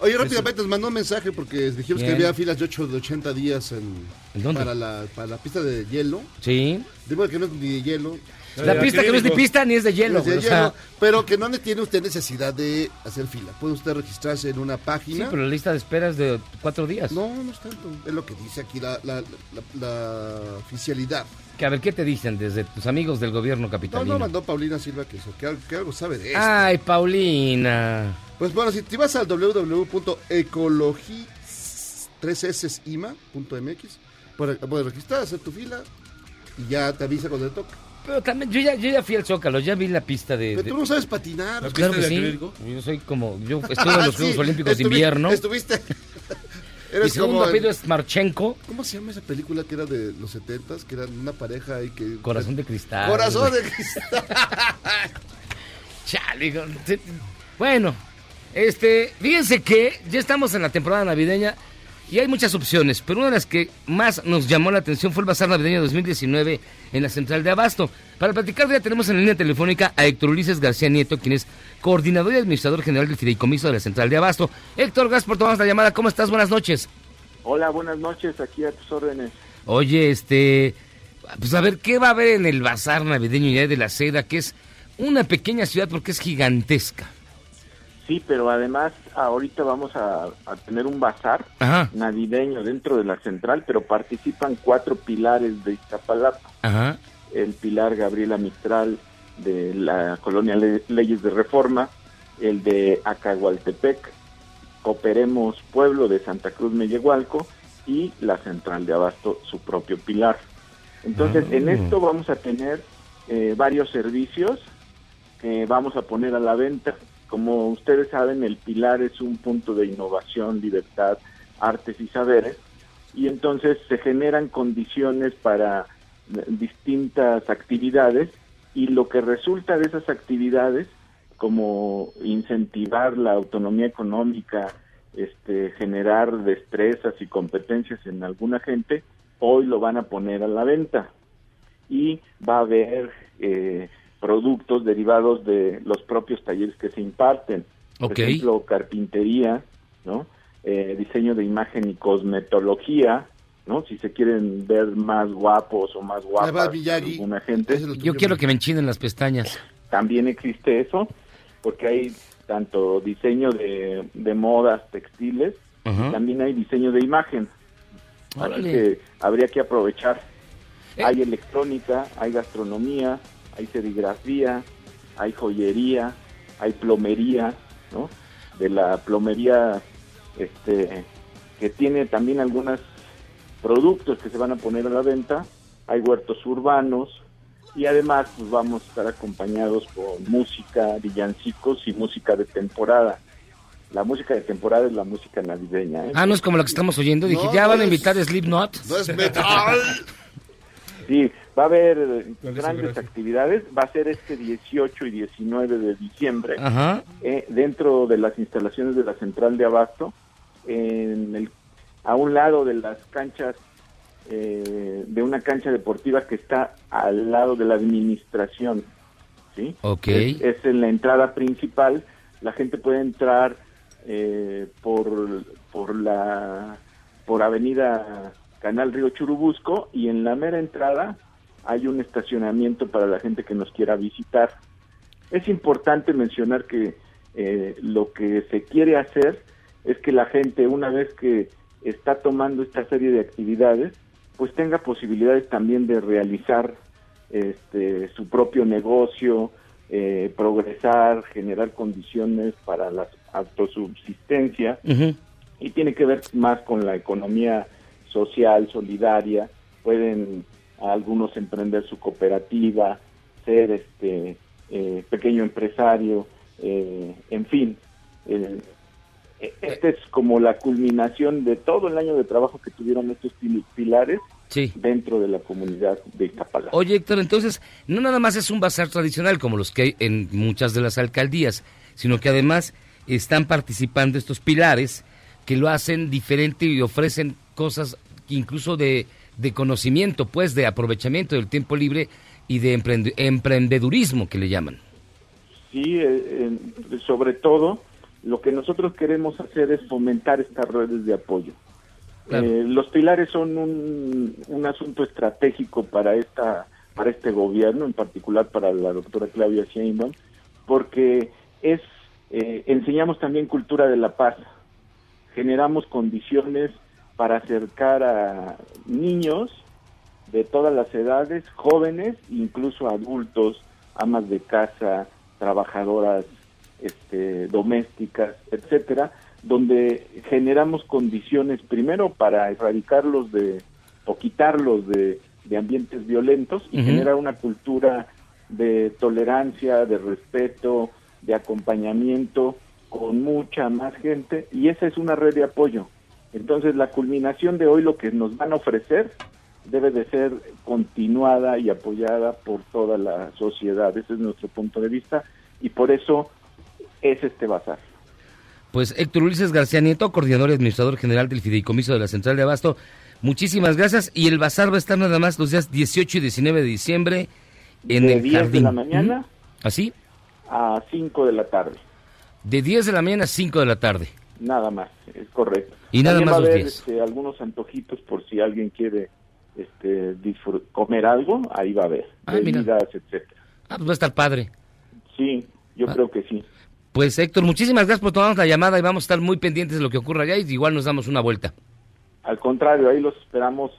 Oye, rápidamente nos mandó un mensaje porque dijimos que había filas de 8 de 80 días en, ¿En dónde? Para, la, para la pista de hielo. sí. Digo que no es ni de hielo. La pista que no es ni pista ni es de hielo. Es de o sea, hielo, pero que no ne- tiene usted necesidad de hacer fila. Puede usted registrarse en una sí, página. pero la lista de espera es de cuatro días. No, no es tanto. Es lo que dice aquí la, la, la- la oficialidad. Que a ver, ¿qué te dicen desde tus amigos del gobierno No, capitalino? no mandó Paulina Silva que, eso, que, algo, que algo sabe de esto. Ay, Paulina. Pues bueno, si te vas al www.ecologi3sima.mx, puedes, puedes registrar, hacer tu fila y ya te avisa cuando te toca. Pero también, yo ya, yo ya fui al Zócalo, ya vi la pista de... Pero de- tú no sabes patinar. La Claro que de sí. acrílico. Yo soy como... Yo estuve en los Sí, Juegos Olímpicos de Invierno. Estuviste. Mi segundo apellido es Marchenko. ¿Cómo se llama esa película que era de los 70 Que era una pareja y que. Corazón de cristal. Corazón de cristal. Chale. Bueno, este, fíjense que ya estamos en la temporada navideña y hay muchas opciones, pero una de las que más nos llamó la atención fue el Bazar Navideño 2019 en la Central de Abasto. Para platicar ya tenemos en la línea telefónica a Héctor Ulises García Nieto, quien es coordinador y administrador general del Fideicomiso de la Central de Abasto. Héctor, gracias por tomarnos la llamada. ¿Cómo estás? Buenas noches. Hola, buenas noches, aquí a tus órdenes. Oye, este, pues a ver, ¿qué va a haber en el Bazar Navideño ya de la Seda, que es una pequeña ciudad porque es gigantesca? Sí, pero además ahorita vamos a, a tener un bazar Ajá. navideño dentro de la central, pero participan cuatro pilares de Iztapalapa. Ajá. El pilar Gabriela Mistral de la colonia Le- Leyes de Reforma, el de Acahualtepec, Cooperemos Pueblo de Santa Cruz Mellehualco y la central de Abasto, su propio pilar. Entonces, en Ah. esto vamos a tener eh, varios servicios que vamos a poner a la venta. Como ustedes saben, el pilar es un punto de innovación, libertad, artes y saberes, y entonces se generan condiciones para eh, distintas actividades y lo que resulta de esas actividades, como incentivar la autonomía económica, este, generar destrezas y competencias en alguna gente, hoy lo van a poner a la venta. Y va a haber eh, productos derivados de los propios talleres que se imparten. Por ejemplo, carpintería, ¿no? eh, diseño de imagen y cosmetología, ¿no? Si se quieren ver más guapos o más guapas alguna gente. Yo quiero que me enchinen las pestañas. También existe eso, porque hay tanto diseño de, de modas textiles, también hay diseño de imagen. Así que habría que aprovechar. Eh. Hay electrónica, hay gastronomía, hay serigrafía, hay joyería, hay plomería, ¿no? De la plomería este que tiene también algunos productos que se van a poner a la venta, hay huertos urbanos y además pues vamos a estar acompañados con música, villancicos y música de temporada. La música de temporada es la música navideña. ¿eh? Ah, no es como la que estamos oyendo. Dije, No, ¿ya no van a invitar a Slipknot? No es metal. Sí, va a haber eh, ¿Cuál es grandes actividades. Va a ser este 18 y 19 de diciembre Ajá. eh, dentro de las instalaciones de la central de Abasto, en el, a un lado de las canchas, eh, de una cancha deportiva que está al lado de la administración. ¿sí? Ok. Es, es en la entrada principal. La gente puede entrar eh, por, por la por Avenida Canal Río Churubusco y en la mera entrada hay un estacionamiento para la gente que nos quiera visitar. Es importante mencionar que eh, lo que se quiere hacer es que la gente, una vez que está tomando esta serie de actividades, pues tenga posibilidades también de realizar este, su propio negocio, eh, progresar, generar condiciones para la autosubsistencia y tiene que ver más con la economía social, solidaria. Pueden algunos emprender su cooperativa, ser este eh, pequeño empresario, eh, en fin. eh, este es como la culminación de todo el año de trabajo que tuvieron estos pil- pilares Sí. dentro de la comunidad de Iztapalapa. Oye, Héctor, entonces, no nada más es un bazar tradicional como los que hay en muchas de las alcaldías, sino que además están participando estos pilares que lo hacen diferente y ofrecen cosas incluso de, de conocimiento, pues, de aprovechamiento del tiempo libre y de emprende- emprendedurismo, que le llaman. Sí, eh, eh, sobre todo lo que nosotros queremos hacer es fomentar estas redes de apoyo. Claro. Eh, los pilares son un, un asunto estratégico para esta para este gobierno, en particular para la doctora Claudia Sheinbaum, porque es eh, enseñamos también cultura de la paz, generamos condiciones para acercar a niños de todas las edades, jóvenes, incluso adultos, amas de casa, trabajadoras este, domésticas, etcétera, donde generamos condiciones primero para erradicarlos de o quitarlos de, de ambientes violentos y generar una cultura de tolerancia, de respeto, de acompañamiento con mucha más gente y esa es una red de apoyo. Entonces la culminación de hoy lo que nos van a ofrecer debe de ser continuada y apoyada por toda la sociedad. Ese es nuestro punto de vista y por eso es este bazar. Pues Héctor Ulises García Nieto, coordinador y administrador general del Fideicomiso de la Central de Abasto, muchísimas gracias. Y el bazar va a estar nada más los días 18 y 19 de diciembre en de el 10 de jardín. la mañana Ujú. ¿Así? a 5 de la tarde, De 10 de la mañana a 5 de la tarde. Nada más, es correcto. Y nada También más va a haber este, algunos antojitos por si alguien quiere este, comer algo, ahí va a haber, Ah, bebidas, etcétera. Ah, pues va a estar padre. Sí, yo Ah. creo que sí. Pues Héctor, muchísimas gracias por tomarnos la llamada y vamos a estar muy pendientes de lo que ocurra allá y igual nos damos una vuelta. Al contrario, ahí los esperamos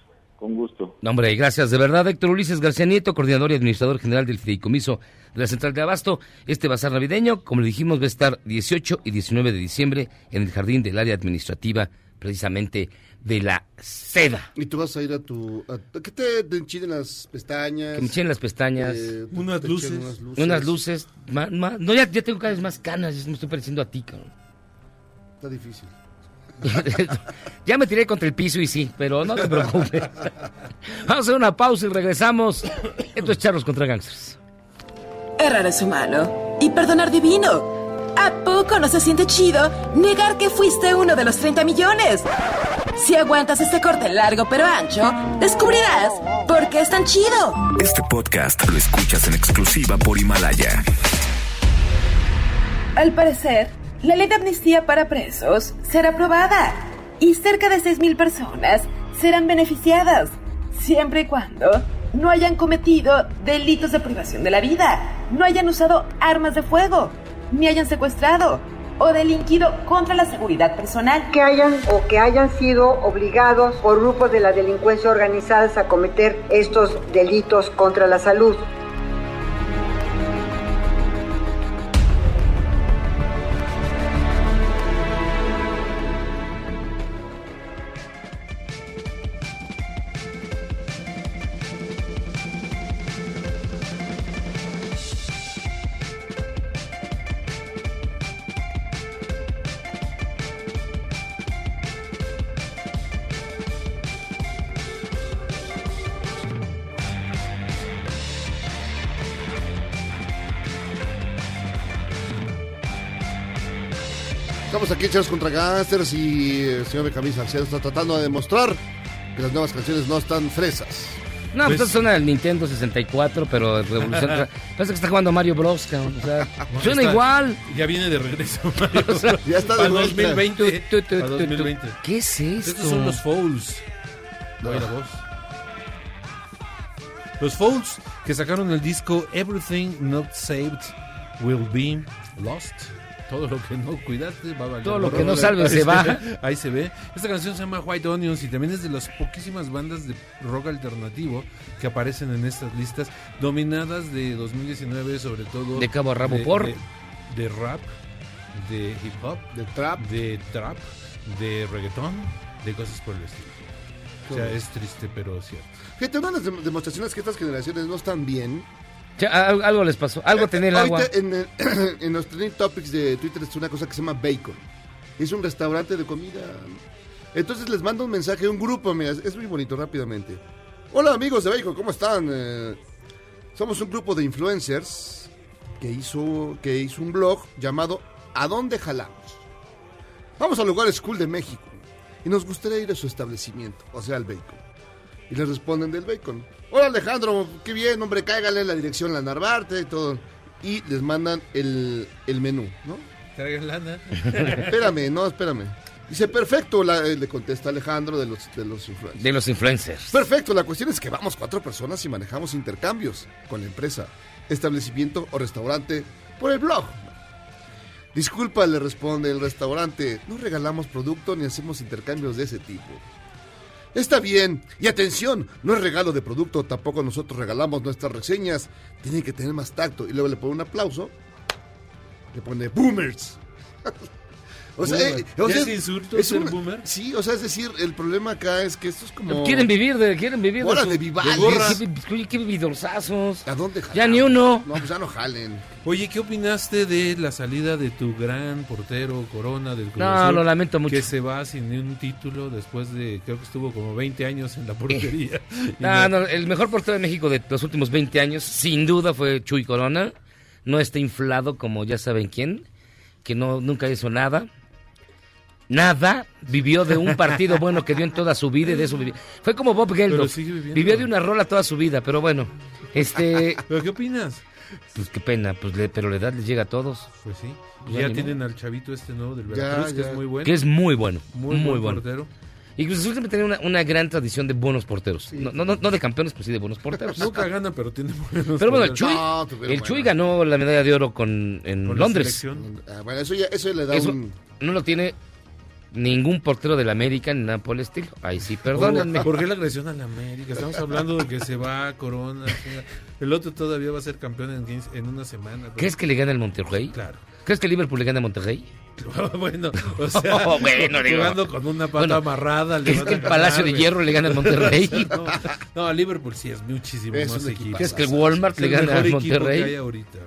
con gusto. No, hombre, gracias. De verdad, Héctor Ulises García Nieto, coordinador y administrador general del Fideicomiso de la Central de Abasto. Este bazar navideño, como le dijimos, va a estar 18 y 19 de diciembre en el jardín del área administrativa, precisamente de la seda. Y tú vas a ir a tu... A, que te, te enchinen las pestañas. Que me echen las pestañas. eh, Unas luces. Unas luces. Unas luces. ma- ma- no, ya, ya tengo cada vez más canas, ya me estoy pareciendo a ti, cabrón. Está difícil. ya me tiré contra el piso y sí, pero no te preocupes. Vamos a hacer una pausa y regresamos. Esto es Charlos contra Gangsters. Errar es humano y perdonar divino. ¿A poco no se siente chido negar que fuiste uno de los 30 millones? Si aguantas este corte largo pero ancho, descubrirás por qué es tan chido. Este podcast lo escuchas en exclusiva por Himalaya. Al parecer, la ley de amnistía para presos será aprobada y cerca de 6.000 personas serán beneficiadas, siempre y cuando no hayan cometido delitos de privación de la vida, no hayan usado armas de fuego, ni hayan secuestrado o delinquido contra la seguridad personal. que hayan o que hayan sido obligados por grupos de la delincuencia organizadas a cometer estos delitos contra la salud. Contra Gangsters, y el señor Benjamín Salcedo está tratando de demostrar que las nuevas canciones no están fresas. No, pues, esto suena del Nintendo 64, pero Revolución. Parece que está jugando Mario Bros. cabrón, O sea, suena Está- igual. Ya viene de regreso. O sea, Ya está de Para vuelta. 2020. Tu, tu, tu, Para tu, tu. 2020. ¿Qué es esto? Estos son los Fouls. No hay la voz. Los Fouls que sacaron el disco Everything Not Saved Will Be Lost. Todo lo que no cuidaste va a valer. Todo lo que no salves se va. Ahí se ve. Esta canción se llama White Onions y también es de las poquísimas bandas de rock alternativo que aparecen en estas listas, dominadas de 2019 sobre todo. De cabo a rabo de- por. De, de rap, de hip hop, de trap, de trap, de reggaetón, de cosas por el estilo. O sea, es triste pero cierto. Fíjate, una de las dem- demostraciones que estas generaciones no están bien. Ya, algo les pasó. Algo tenía el agua. Ahorita en, el- en los trending topics de Twitter es una cosa que se llama Bacon. Es un restaurante de comida. Entonces les mando un mensaje a un grupo, mira, es muy bonito, rápidamente. Hola amigos de Bacon, ¿cómo están? Eh, somos un grupo de influencers que hizo, que hizo un blog llamado ¿A dónde jalamos? Vamos al lugar School de México y nos gustaría ir a su establecimiento, o sea, al Bacon. Y les responden del Bacon. Hola Alejandro, qué bien, hombre, cáigale la dirección la Narvarte y todo. Y les mandan el, el menú, ¿no? Traigan lana. espérame, no, espérame. Dice, perfecto, la- eh, le contesta Alejandro de los, de los influencers. De los influencers. Perfecto, la cuestión es que vamos cuatro personas y manejamos intercambios con la empresa, establecimiento o restaurante por el blog. Disculpa, le responde el restaurante, no regalamos producto ni hacemos intercambios de ese tipo. Está bien, y atención, no es regalo de producto, tampoco nosotros regalamos nuestras reseñas, tienen que tener más tacto. Y luego le pone un aplauso, le pone boomers. O sea, eh, o ¿Ya sea, es insulto es ser un- boomer? Sí, o sea, es decir, el problema acá es que esto es como... Quieren vivir de, quieren vivir Hora su- de vivales. ¿Qué, qué, qué vividorzazos? ¿A dónde Ya ni uno. No, pues ya no jalen. Oye, ¿qué opinaste de la salida de tu gran portero Corona del Cruz No, Azul, lo lamento mucho. Que se va sin un título después de, creo que estuvo como 20 años en la portería. Y No, no, el mejor portero de México de los últimos 20 años, sin duda, fue Chuy Corona. No está inflado como ya saben quién, que no nunca hizo nada. Nada, vivió de un partido bueno que dio en toda su vida y de eso vivió. Fue como Bob Geldof. Vivió de una rola toda su vida, pero bueno, este... ¿Pero qué opinas? Pues qué pena, pues le- pero la edad les llega a todos. Pues sí. Pues ya tienen al chavito este nuevo del Ya, Veracruz, que ya. es muy bueno. Que es muy bueno, Muy, muy, buen bueno. portero. Y Cruz Azul siempre tiene una, una gran tradición de buenos porteros. No, no, no, no de campeones, pero sí de buenos porteros. Nunca gana, pero tiene buenos Pero bueno. Chuy, No, el Chuy ganó la medalla de oro con, en Con la Londres. selección. Ah, bueno, eso, ya, eso le da Eso un... no lo tiene ningún portero del América ni nada por el estilo. Ahí sí, perdónenme. ¿Por qué la agresión a la América? Estamos hablando de que se va Corona. El otro todavía va a ser campeón en, 15 en una semana. pero- ¿Crees que le gana el Monterrey? Claro. ¿Crees que el Liverpool le gana a Monterrey? bueno, o sea, Oh, bueno, digo. jugando con una pata Bueno, amarrada. le ¿crees van que a el Palacio ganar, de. Hierro le gana al Monterrey? No, no, Liverpool sí es muchísimo Es más equipo. ¿Crees que el Walmart Es le gana al equipo que Monterrey? hay ahorita.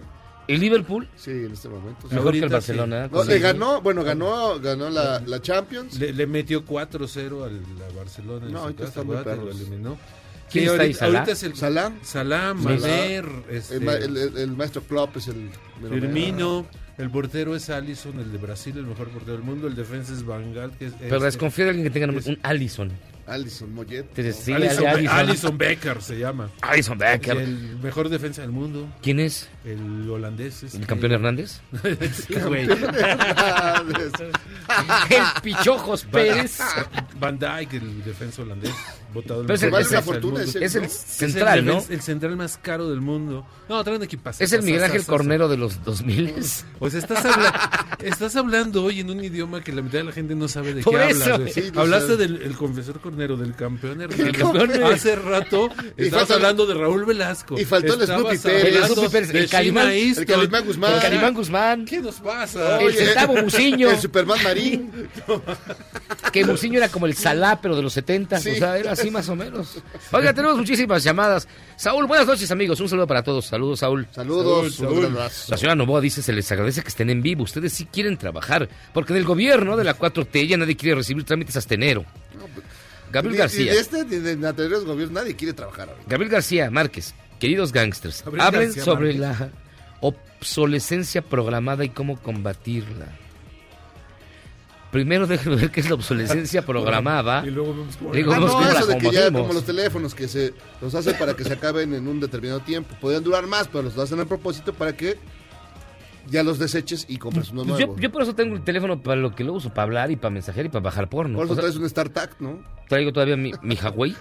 ¿El Liverpool? Sí, en este momento. sí. Mejor Ahorita que el sí. Barcelona. No, le ganó, bueno, ganó, ganó la, la Champions. Le, le metió 4-0 al a Barcelona. en No, ahorita casa, está muy lo eliminó. ¿Quién Sí, está ahí, ahorita, Salah? ahorita es el Salah. Salah, Salah. Maner, este, El, el- el- el maestro Klopp es el... Firmino, el portero es Allison, el de Brasil, el mejor portero del mundo, el defensa es Van Gaal, que es... Pero es- desconfío de alguien que tenga nombre- un Allison. Alison Moyet. Sí, Alison, Be- Alison. Alison Becker se llama. Alison Becker. El mejor defensa del mundo. ¿Quién es? El holandés. este. ¿El campeón Hernández? güey. el Pichojos Pérez. Van Dijk, el defensa holandés. Votado el Pero es el- mejor es fortuna, mundo. es el- es el central, ¿no? El central más caro del mundo. No, traen equipas. Es el Miguel Ángel Cornero de los 2000. Pues estás, habla- estás hablando hoy en un idioma que la mitad de la gente no sabe de Por qué eso. hablas. no Hablaste del el confesor Cornero, del campeón güey. Hace rato estabas hablando de Raúl Velasco. Y faltó el Snoopy Pérez. El Calimán, el. Calimán Guzmán. El Calimán Guzmán. ¿Qué nos pasa? El centavo Muciño. El Superman Marín. Que Muciño era como el Salá, pero de los 70. Sí. O sea, era así más o menos. Oiga, tenemos muchísimas llamadas. Saúl, buenas noches, amigos. Un saludo para todos. Saludos, Saúl. Saludos. Saúl. La señora Novoa dice, se les agradece que estén en vivo. Ustedes sí quieren trabajar. Porque en el gobierno de la 4T ya nadie quiere recibir trámites hasta enero. Gabriel Ni- García. ni de este ni de anteriores gobiernos nadie quiere trabajar ahorita. Gabriel García Márquez, queridos gangsters, Gabriel hablen García sobre Márquez. la obsolescencia programada y cómo combatirla. Primero déjenme ver qué es la obsolescencia programada. Y luego vemos cómo- Digo, Ah, vemos no, cómo la eso de que ya como los teléfonos que se los hacen para que se acaben en un determinado tiempo. Podrían durar más, pero los hacen a propósito para que ya los deseches y compres uno Pues nuevo. yo, yo por eso tengo el teléfono para lo que lo uso, para hablar y para mensajear y para bajar porno. Por eso O sea, traes un StarTAC, ¿no? traigo todavía mi, mi Huawei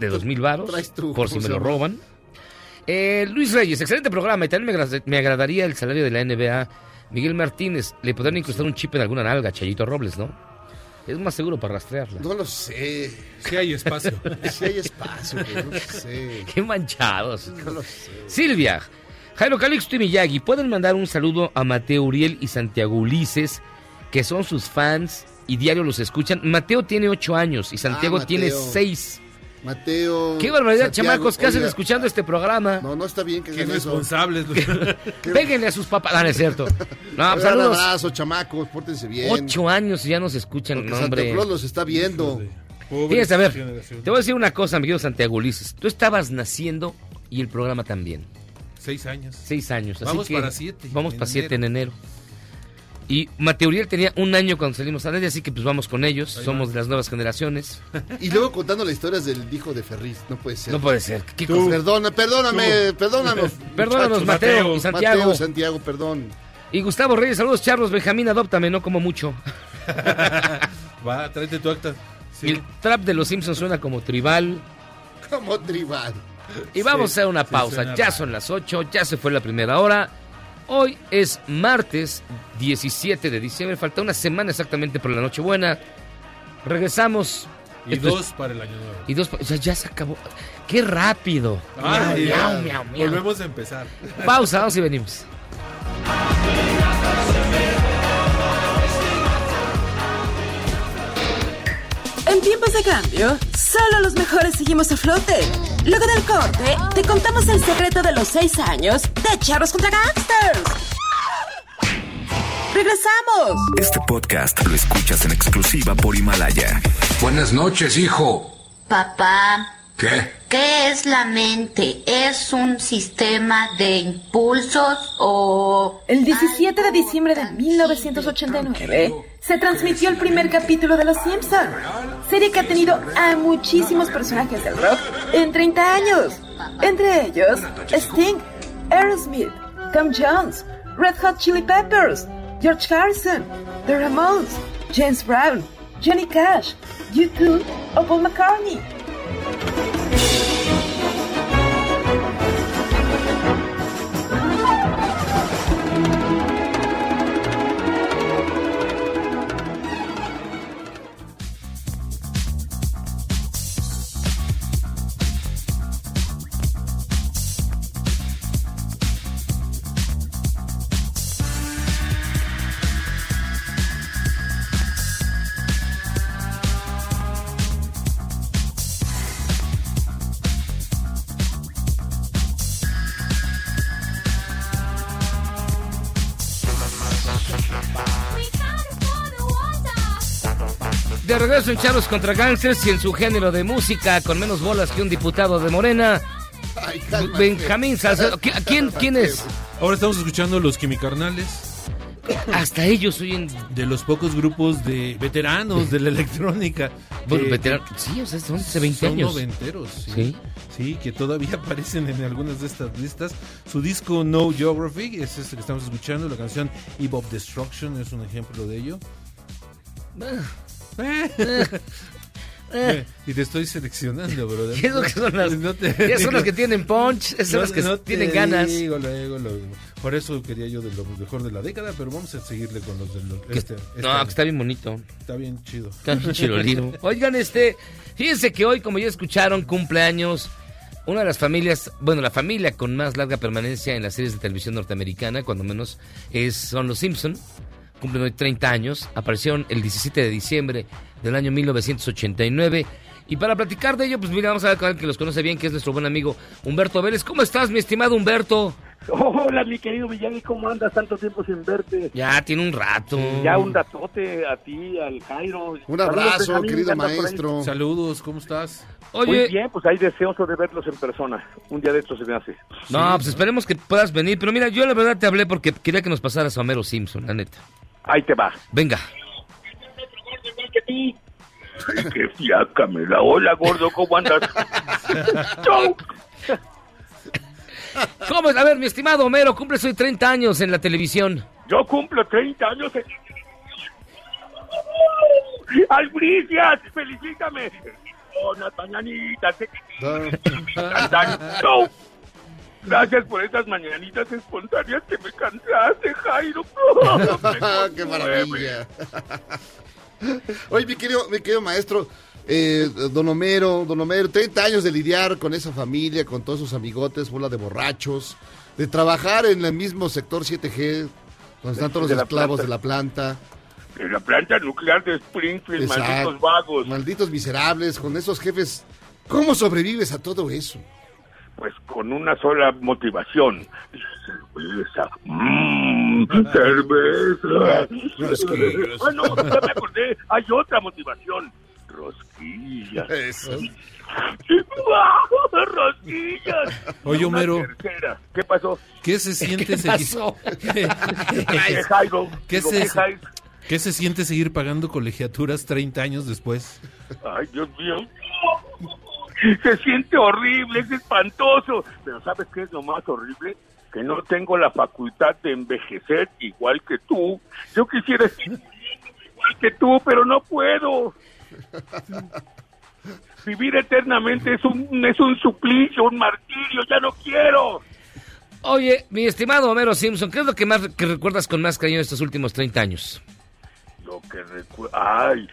de dos mil varos, Traes tu- por si ¿cómo me lo roban. Eh, Luis Reyes, excelente programa y también me, me agradaría el salario de la NBA. Miguel Martínez, le podrían incrustar un chip en alguna nalga, Chayito Robles, ¿no? Es más seguro para rastrearla. No lo sé. Sí hay espacio. Si hay espacio, pero no sé. Qué manchados. No lo sé. Silvia, Jairo Calixto y Miyagi, ¿pueden mandar un saludo a Mateo Uriel y Santiago Ulises, que son sus fans y diario los escuchan? Mateo tiene ocho años y Santiago Ah, tiene seis. Mateo. ¡Qué barbaridad, Santiago, chamacos! ¿Qué hacen escuchando este programa? No, no está bien que Qué responsables. Péguenle a sus papás. No es cierto. No, Un saludos. abrazo, chamacos, pórtense bien. Ocho años y ya nos escuchan, Porque no, Santa hombre. Claus los está viendo. Fíjense, a ver, te voy a decir una cosa, mi querido Santiago Ulises. Tú estabas naciendo y el programa también. Seis años. Seis años. así Vamos que para siete, Vamos para siete en enero. Y Mateo Uriel tenía un año cuando salimos a nadie, así que pues vamos con ellos. Somos de las nuevas generaciones. Y luego contando las historias del hijo de Ferriz. No puede ser. No puede ser. ¿Qué Tú. cosa? Perdona, perdóname, perdónanos. Perdónanos. Mateo y Santiago. Mateo, Santiago, perdón. Y Gustavo Reyes, saludos, Charlos. Benjamín, adóptame, no como mucho. Va, tráete tu acta. Y el trap de los Simpsons suena como tribal. Como tribal. Y vamos Sí, a una sí, pausa. ya raro. son las 8, ya se fue la primera hora. Hoy es martes 17 de diciembre. Falta una semana exactamente por la Nochebuena. Regresamos. Y Esto es- dos para el año nuevo. Y dos. o sea, ya se acabó. ¡Qué rápido! Miau, miau, miau. Volvemos a empezar. Pausa, vamos y venimos. En tiempos de cambio, solo los mejores seguimos a flote. Luego del corte, te contamos el secreto de los seis años de Charros contra Gangsters. ¡Regresamos! Este podcast lo escuchas en exclusiva por Himalaya. Buenas noches, hijo. Papá, ¿Qué? ¿Qué es la mente? ¿Es un sistema de impulsos o...? El 17 de diciembre de 1989 se transmitió el primer capítulo de Los Simpson, serie que ha tenido a muchísimos personajes del rock en 30 años, entre ellos Sting, Aerosmith, Tom Jones, Red Hot Chili Peppers, George Harrison, The Ramones, James Brown, Johnny Cash, U2 o Paul McCartney. De regreso en Charlos contra Gangsters y en su género de música con menos bolas que un diputado de Morena. Ay. Benjamín Salcedo. ¿Qui- ¿Quién, ¿Quién es? Ahora estamos escuchando los quimicarnales. Hasta ellos oyen... De los pocos grupos de veteranos de la electrónica. Bueno, veteranos, sí, o sea, son hace 20 son años. noventeros, sí. Sí. Sí, que todavía aparecen en algunas de estas listas. Su disco No Geography es este que estamos escuchando. La canción Eve of Destruction es un ejemplo de ello. Eh. y te estoy seleccionando, brother. ¿Qué es lo que son las- No te ya son digo. las que tienen punch, esas son las que te tienen ganas. digo luego lo- por eso quería yo de lo mejor de la década, pero vamos a seguirle con los de los, este, este no, año. que está bien bonito. Está bien chido. Está bien chiroliro. Oigan, este, fíjense que hoy, como ya escucharon, cumpleaños una de las familias, bueno, la familia con más larga permanencia en las series de televisión norteamericana, cuando menos, es, son los Simpson. Cumplen hoy 30 años. Aparecieron el 17 de diciembre del año 1989. Y para platicar de ello, pues mira, vamos a ver con alguien que los conoce bien, que es nuestro buen amigo Humberto Vélez. ¿Cómo estás, mi estimado Humberto? Hola, mi querido Miyagi, ¿cómo andas? Tanto tiempo sin verte. Ya tiene un rato. Ya un datote a ti, al Jairo. Un abrazo, querido ahí. maestro. Saludos, ¿cómo estás? Muy bien, pues hay deseoso de verlos en persona. Un día de estos se me hace. No, pues esperemos que puedas venir. Pero mira, yo la verdad te hablé porque quería que nos pasaras a Homero Simpson, la neta. Ahí te va. Venga. Ay, qué fiaca me da. Hola, gordo, ¿cómo andas? Chau. ¿Cómo es? A ver, mi estimado Homero, cumples hoy 30 años en la televisión. Yo cumplo 30 años. En... ¡Albricias! ¡Felicítame! Unas mañanitas. eh. Gracias por estas mañanitas espontáneas que me cantaste, Jairo. ¡Qué maravilla! Oye, mi querido, mi querido maestro, eh, don Homero, don Homero, 30 años de lidiar con esa familia, con todos sus amigotes, bola de borrachos, de trabajar en el mismo sector 7G, donde están todos los la esclavos de la planta. En la planta nuclear de Springfield, Exacto. malditos vagos. Malditos miserables, con esos jefes. ¿Cómo sobrevives a todo eso? Pues con una sola motivación. Cerveza. Mmm, cerveza. Rosquillas. Ah, no, ya me acordé. Hay otra motivación. Rosquillas. Eso. Rosquillas. Oye, Homero. ¿Qué pasó? ¿Qué se siente ¿Qué seguir? pasó? ¿Qué? ¿Qué Digo, se. ¿Qué se siente seguir pagando colegiaturas 30 años después? Ay, Dios mío. Se siente horrible, es espantoso. Pero ¿sabes qué es lo más horrible? Que no tengo la facultad de envejecer igual que tú. Yo quisiera ser igual que tú, pero no puedo. Vivir eternamente es un, es un suplicio, un martirio, ya no quiero. Oye, mi estimado Homero Simpson, ¿qué es lo que más que recuerdas con más cariño de estos últimos 30 años? Lo que recuerdo... Ay,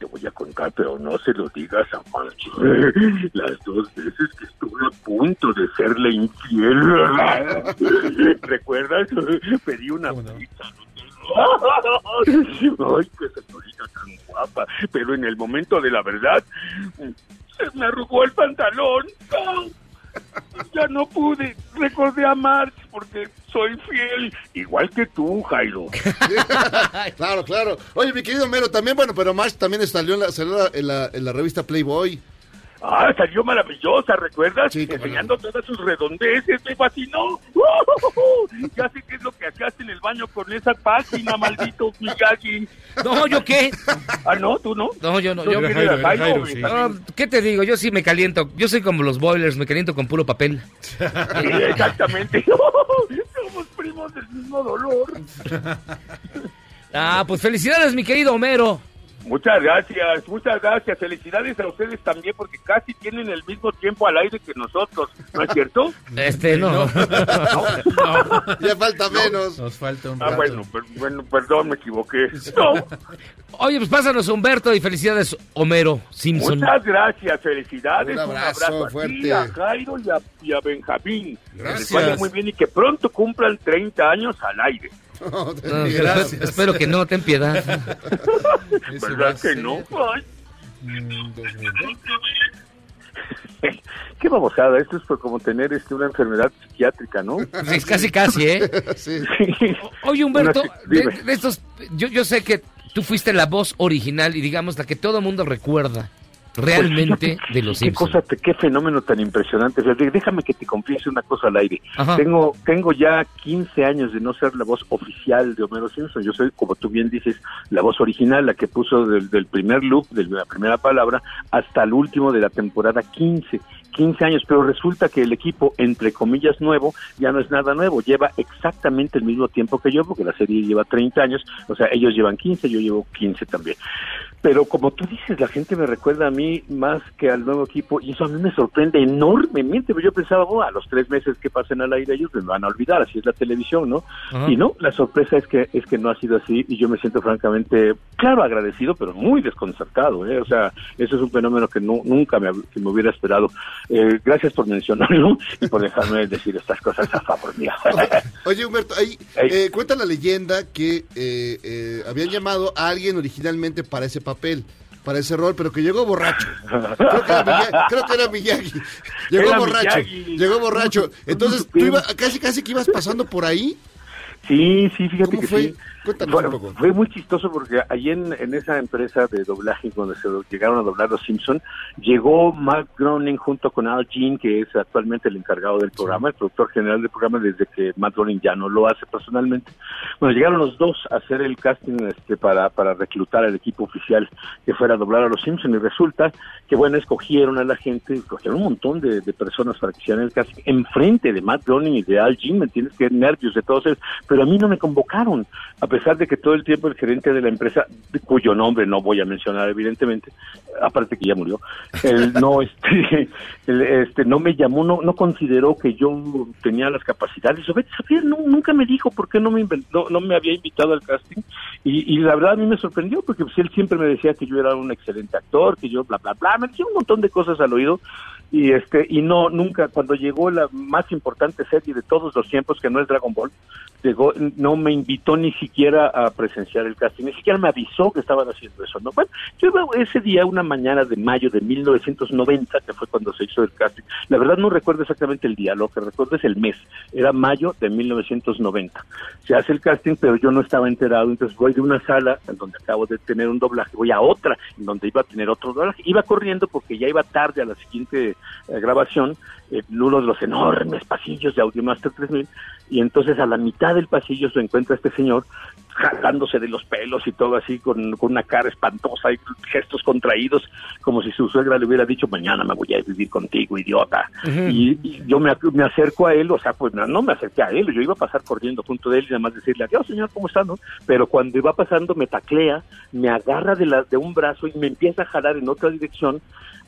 te voy a contar, pero no se lo digas a March. Las dos veces que estuve a punto de serle infiel. ¿Recuerdas? Pedí una pizza. Ay, qué señorita tan guapa. Pero en el momento de la verdad, se me arrugó el pantalón. Ya no pude. Recordé a March porque soy fiel. Igual que tú, Jairo. claro, claro. Oye, mi querido Homero, también, bueno, pero March también salió en la, salió en la, en la revista Playboy. Ah, salió maravillosa, ¿recuerdas? Enseñando todas sus redondeces, me fascinó. Ya sé qué es lo que hacías en el baño con esa página, maldito Miyagi. No, ¿yo qué? Ah, no, tú no. No, yo no. ¿Tú Yo, Jairo, sí. No, ¿Qué te digo? Yo sí me caliento. Yo soy como los boilers, me caliento con puro papel. Sí, exactamente. Somos primos del mismo dolor. Ah, pues felicidades, mi querido Homero. Muchas gracias, muchas gracias. Felicidades a ustedes también porque casi tienen el mismo tiempo al aire que nosotros, ¿no es cierto? Este, no. Ya falta menos. Nos falta un Ah, rato. bueno, per- bueno, perdón, me equivoqué. No, Oye, pues pásanos a Humberto y felicidades, Homero Simpson. muchas gracias, felicidades. Un abrazo a ti, fuerte. a Jairo y a, y a Benjamín. Que les Gracias. vaya muy bien y que pronto cumplan 30 años al aire. No, espero, espero que no, ten piedad. ¿Verdad que no? Mm, 2020. qué babosada, esto es por como tener este, una enfermedad psiquiátrica, ¿no? Sí, casi, casi, ¿eh? Sí. Oye, Humberto, de, de estos, yo, yo sé que tú fuiste la voz original y digamos la que todo el mundo recuerda realmente Pues de los qué Simpsons. cosa, qué fenómeno tan impresionante. Déjame que te confiese una cosa al aire. Ajá. Tengo tengo ya 15 años de no ser la voz oficial de Homero Simpson. Yo soy, como tú bien dices, la voz original, la que puso del, del primer loop, de la primera palabra, hasta el último de la temporada 15. 15 años, pero resulta que el equipo, entre comillas, nuevo, ya no es nada nuevo, lleva exactamente el mismo tiempo que yo, porque la serie lleva 30 años, o sea, ellos llevan 15, yo llevo 15 también. Pero como tú dices, la gente me recuerda a mí más que al nuevo equipo y eso a mí me sorprende enormemente. Yo pensaba, oh, a los tres meses que pasen al aire ellos me van a olvidar, así es la televisión, ¿no? Ajá. Y no, la sorpresa es que es que no ha sido así y yo me siento francamente, claro, agradecido, pero muy desconcertado, ¿eh? O sea, eso es un fenómeno que no, nunca me, que me hubiera esperado. Eh, gracias por mencionarlo y por dejarme decir estas cosas a favor mía. Oye, Humberto, ahí eh, cuenta la leyenda que eh, eh, habían llamado a alguien originalmente para ese papel, para ese rol, pero que llegó borracho. Creo que era Miyagi. Creo que era Miyagi. Llegó Era borracho. Miyagi. Llegó borracho. Entonces, tú iba, casi casi que ibas pasando por ahí. Sí, sí, fíjate ¿Cómo que fue? sí. Cuéntanos Fue, un poco. fue muy chistoso porque ahí en, en esa empresa de doblaje donde se llegaron a doblar los Simpson, llegó Mark Groening junto con Al Jean, que es actualmente el encargado del programa, el productor general del programa desde que Matt Groening ya no lo hace personalmente. Bueno, llegaron los dos a hacer el casting este, para, para reclutar al equipo oficial que fuera a doblar a los Simpson y resulta que bueno, escogieron a la gente, escogieron un montón de, de personas para que hicieran el casting enfrente de Matt Groening y de Al Jean, ¿me entiendes? Que nervios de todos ellos, pero a mí no me convocaron, a pesar de que todo el tiempo el gerente de la empresa, cuyo nombre no voy a mencionar evidentemente, aparte que ya murió, él no, este, este, no me llamó, no, no consideró que yo tenía las capacidades, o vete a no, nunca me dijo por qué no me, inven- no, me había invitado al casting, y, y la verdad a mí me sorprendió, porque pues, él siempre me decía que yo era un excelente actor, que yo bla, bla, bla, me decía un montón de cosas al oído, y este y no nunca cuando llegó la más importante serie de todos los tiempos que no es Dragon Ball llegó no me invitó ni siquiera a presenciar el casting ni siquiera me avisó que estaban haciendo eso no bueno yo ese día una mañana de mayo de 1990 que fue cuando se hizo el casting. La verdad no recuerdo exactamente el día lo que recuerdo es el mes era mayo de 1990 se hace el casting pero yo no estaba enterado entonces voy de una sala en donde acabo de tener un doblaje voy a otra en donde iba a tener otro doblaje. Iba corriendo porque ya iba tarde a la siguiente eh, grabación en uno de los enormes pasillos de Audiomaster 3000 y entonces a la mitad del pasillo se encuentra este señor jalándose de los pelos y todo así con, con una cara espantosa y gestos contraídos como si su suegra le hubiera dicho mañana me voy a vivir contigo idiota y, y yo me acerco a él o sea pues no, no me acerqué a él yo iba a pasar corriendo junto de él y nada más decirle adiós señor cómo está no pero cuando iba pasando me taclea me agarra de la de un brazo y me empieza a jalar en otra dirección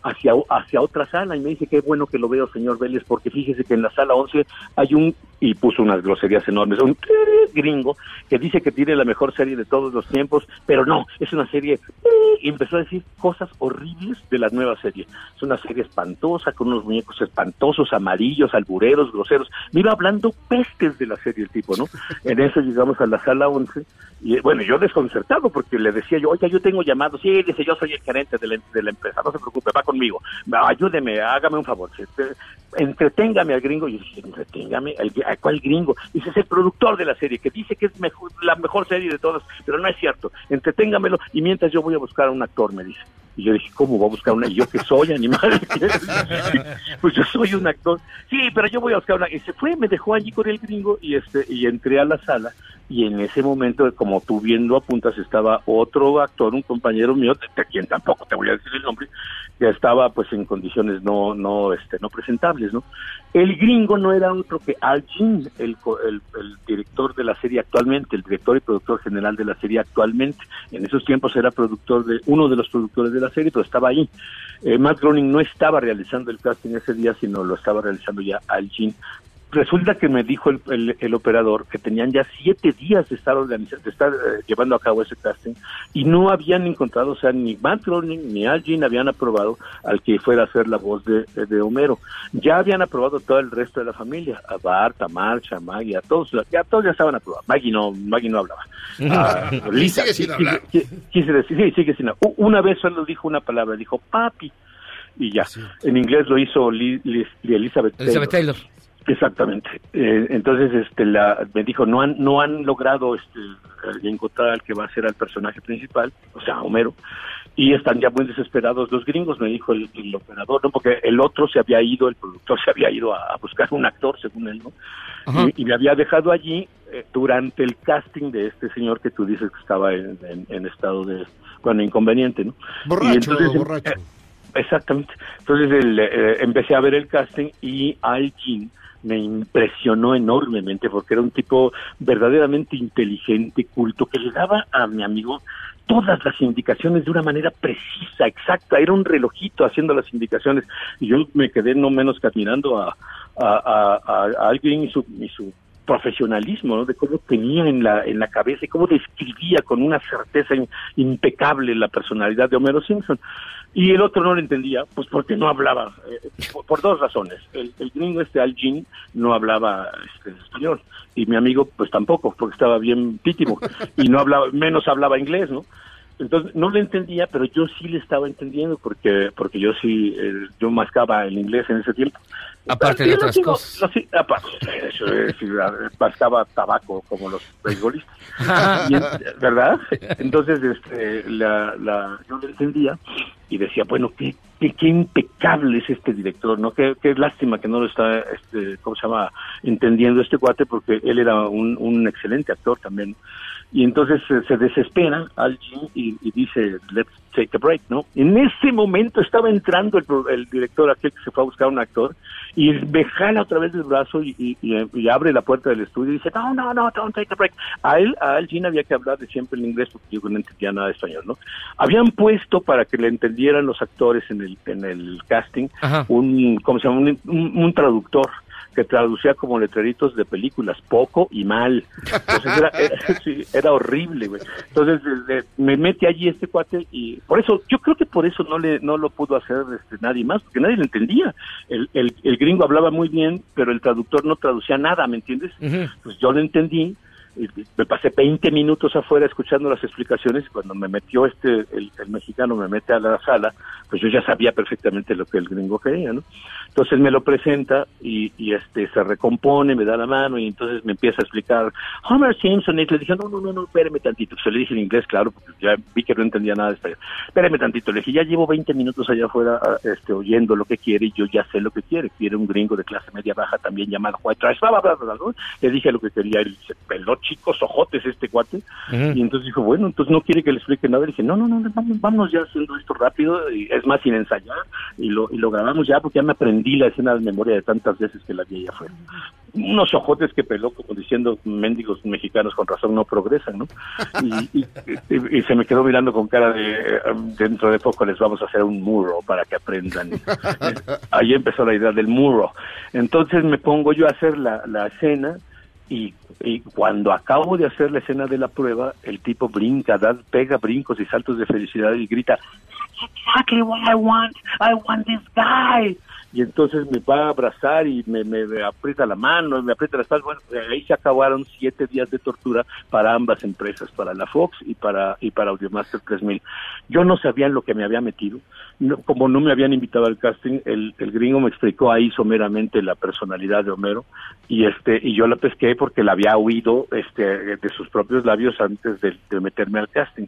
hacia, hacia otra sala y me dice qué bueno que lo veo, señor Vélez, porque fíjese que en la sala 11 hay un, y puso unas groserías enormes, un gringo que dice que tiene la mejor serie de todos los tiempos, pero no, es una serie, y empezó a decir cosas horribles de la nueva serie. Es una serie espantosa, con unos muñecos espantosos, amarillos, albureros, groseros. Me iba hablando pestes de la serie el tipo, ¿no? En eso llegamos a la sala 11 y bueno, yo desconcertado porque le decía yo, oiga, yo tengo llamados, sí, dice, yo soy el gerente de la, de la empresa, no se preocupe, va conmigo, ayúdeme, hágame un favor, entreténgame al gringo, y yo dije, entreténgame, ¿al ¿a cuál gringo? Dice, es el productor de la serie, que dice que es mejor, la mejor serie de todas, pero no es cierto, entreténgamelo, y mientras yo voy a buscar a un actor, me dice. Y yo dije, ¿cómo voy a buscar una? Y yo que soy animal. pues yo soy un actor. Sí, pero yo voy a buscar una. Y se fue, me dejó allí con el gringo y este y entré a la sala. Y en ese momento, como tú viendo apuntas, estaba otro actor, un compañero mío, de, quien tampoco te voy a decir el nombre, que estaba pues en condiciones no no este no presentables, ¿no? El gringo no era otro que Al Jean, el, el, el director de la serie actualmente, el director y productor general de la serie actualmente. En esos tiempos era productor de uno de los productores de la serie, pero estaba ahí. Eh, Matt Groening no estaba realizando el casting ese día, sino lo estaba realizando ya Al Jean. Resulta que me dijo el, el- el operador que tenían ya siete días de estar, organiza- de estar eh, llevando a cabo ese casting y no habían encontrado, o sea, ni Matt Groening ni Al Jean habían aprobado al que fuera a hacer la voz de, de Homero. Ya habían aprobado todo el resto de la familia, a Bart, a March, a Maggie, a todos, ya todos ya estaban aprobados. Maggie no, Maggie no hablaba. Ah, Lisa, sigue sin qui- hablar. qui- Quise decir, sí, sigue sin hablar. Una vez solo dijo una palabra, dijo papi, y ya. En inglés lo hizo Li- Li- Elizabeth, Elizabeth Taylor. Exactamente. Eh, entonces, este, la, me dijo, no han, no han logrado este, encontrar al que va a ser el personaje principal, o sea, Homero. y están ya muy desesperados los gringos, me dijo el, el operador, ¿no? Porque el otro se había ido, el productor se había ido a, a buscar un actor, según él, ¿no? Y, y me había dejado allí eh, durante el casting de este señor que tú dices que estaba en, en- en estado de, bueno, inconveniente, ¿no? Borracho, Y entonces, borracho. eh, exactamente. Entonces el, eh, empecé a ver el casting y Al Jean me impresionó enormemente porque era un tipo verdaderamente inteligente, culto, que le daba a mi amigo todas las indicaciones de una manera precisa, exacta. Era un relojito haciendo las indicaciones y yo me quedé no menos que admirando a, a, a- alguien y su profesionalismo, ¿no? de cómo tenía en la, en la cabeza y cómo describía con una certeza impecable la personalidad de Homero Simpson. Y el otro no lo entendía, pues porque no hablaba, eh, por, dos razones. El, el gringo este Al Jean no hablaba este, español y mi amigo pues tampoco, porque estaba bien pítimo y no hablaba, menos hablaba inglés, ¿no? Entonces no le entendía, pero yo sí le estaba entendiendo porque porque yo sí, eh, yo mascaba el inglés en ese tiempo. Aparte de lo otras cosas. lo sí- aparte, eso es, sí, mascaba tabaco como los beisbolistas. ¿Verdad? Entonces, este, la, la, yo le entendía y decía, bueno, qué, qué, qué impecable es este director, ¿no? Qué, qué lástima que no lo está, este, ¿cómo se llama?, entendiendo este cuate, porque él era un, un excelente actor también. Y entonces eh, se desespera Al Jean y, y dice, let's take a break, ¿no? En ese momento estaba entrando el, el director aquel que se fue a buscar un actor y me jala otra vez el brazo y, y- y- y abre la puerta del estudio y dice, no, no, no, don't take a break. A él, a Al Jean había que hablar de siempre en inglés porque yo no entendía nada de español, ¿no? Habían puesto para que le entendieran los actores en el, en el casting Ajá. un, ¿cómo se llama? Un, un- un traductor que traducía como letreritos de películas, poco y mal. Entonces era, era- sí, era horrible, güey. Entonces me mete allí este cuate y por eso, yo creo que por eso no le no lo pudo hacer este, nadie más, porque nadie le entendía. El, el, el gringo hablaba muy bien, pero el traductor no traducía nada, ¿me entiendes? Pues yo lo entendí. Me pasé 20 minutos afuera escuchando las explicaciones. Cuando me metió este, el, el mexicano me mete a la sala, pues yo ya sabía perfectamente lo que el gringo quería, ¿no? Entonces me lo presenta y, este se recompone, me da la mano y entonces me empieza a explicar Homer Simpson y le dije, no, no, no, no, espéreme tantito. Se le dije en inglés, claro, porque ya vi que no entendía nada de español. Espéreme tantito. Le dije, ya llevo 20 minutos allá afuera ah, este, oyendo lo que quiere y yo ya sé lo que quiere. Quiere un gringo de clase media baja también llamado White Trash, bla, bla, bla. Le dije lo que quería. Peló chicos ojotes este cuate. Y entonces dijo, bueno, entonces no quiere que le explique nada. Le dije, no, no, no, vamos, vamos ya haciendo esto rápido, y es más sin ensayar, y lo, y lo grabamos ya porque ya me aprendí la escena de memoria de tantas veces que la vi allá afuera. Unos ojotes que peló, como diciendo, mendigos mexicanos con razón no progresan, ¿no? Y, y- y- y se me quedó mirando con cara de, eh, dentro de poco les vamos a hacer un muro para que aprendan. Eh, Ahí empezó la idea del muro. Entonces me pongo yo a hacer la, la escena, y, y cuando acabo de hacer la escena de la prueba, el tipo brinca, da, pega brincos y saltos de felicidad y grita, exactly what I want, I want this guy. Y entonces me va a abrazar y me, me- aprieta la mano, me aprieta la espalda. Bueno, eh, ahí se acabaron siete días de tortura para ambas empresas, para la Fox y para y para Audiomaster 3000. Yo no sabía en lo que me había metido. No- como no me habían invitado al casting, el, el gringo me explicó ahí someramente la personalidad de Homero y este y yo la pesqué porque la había oído este de sus propios labios antes de meterme al casting.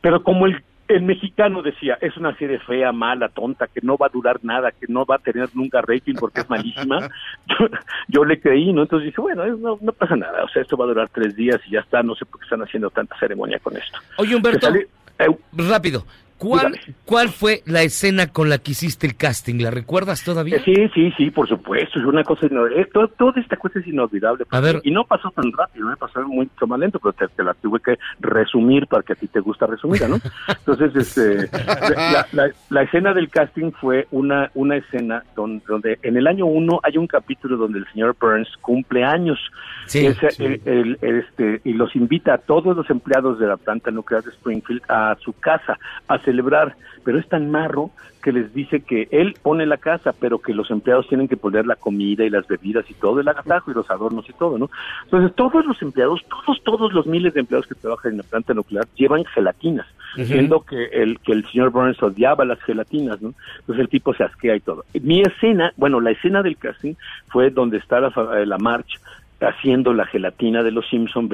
Pero como el, el mexicano decía, es una serie fea, mala, tonta, que no va a durar nada, que no va a tener nunca rating porque es malísima, yo, yo le creí, ¿no? Entonces dije, bueno, no, no pasa nada, o sea, esto va a durar tres días y ya está, no sé por qué están haciendo tanta ceremonia con esto. Oye, Humberto, eh, rápido. ¿Cuál, ¿Cuál fue la escena con la que hiciste el casting? ¿La recuerdas todavía? Eh, Sí, sí, sí, por supuesto, es una cosa, ino- eh, to- toda esta cosa es inolvidable. A ver. Y no pasó tan rápido, me pasó mucho más lento, pero te, te la tuve que resumir para que a ti te gusta resumida, ¿no? Entonces, este, la, la- la escena del casting fue una, una escena donde, donde en el año uno hay un capítulo donde el señor Burns cumple años. Sí, sí. el- el- el, este, y los invita a todos los empleados de la planta nuclear de Springfield a su casa a celebrar, pero es tan marro que les dice que él pone la casa, pero que los empleados tienen que poner la comida y las bebidas y todo, el agasajo y los adornos y todo, ¿no? Entonces todos los empleados, todos, todos los miles de empleados que trabajan en la planta nuclear llevan gelatinas, Ujú. siendo que el, que el señor Burns odiaba las gelatinas, ¿no? Entonces el tipo se asquea y todo. Mi escena, bueno, la escena del casting fue donde está la, eh, la march haciendo la gelatina de los Simpson.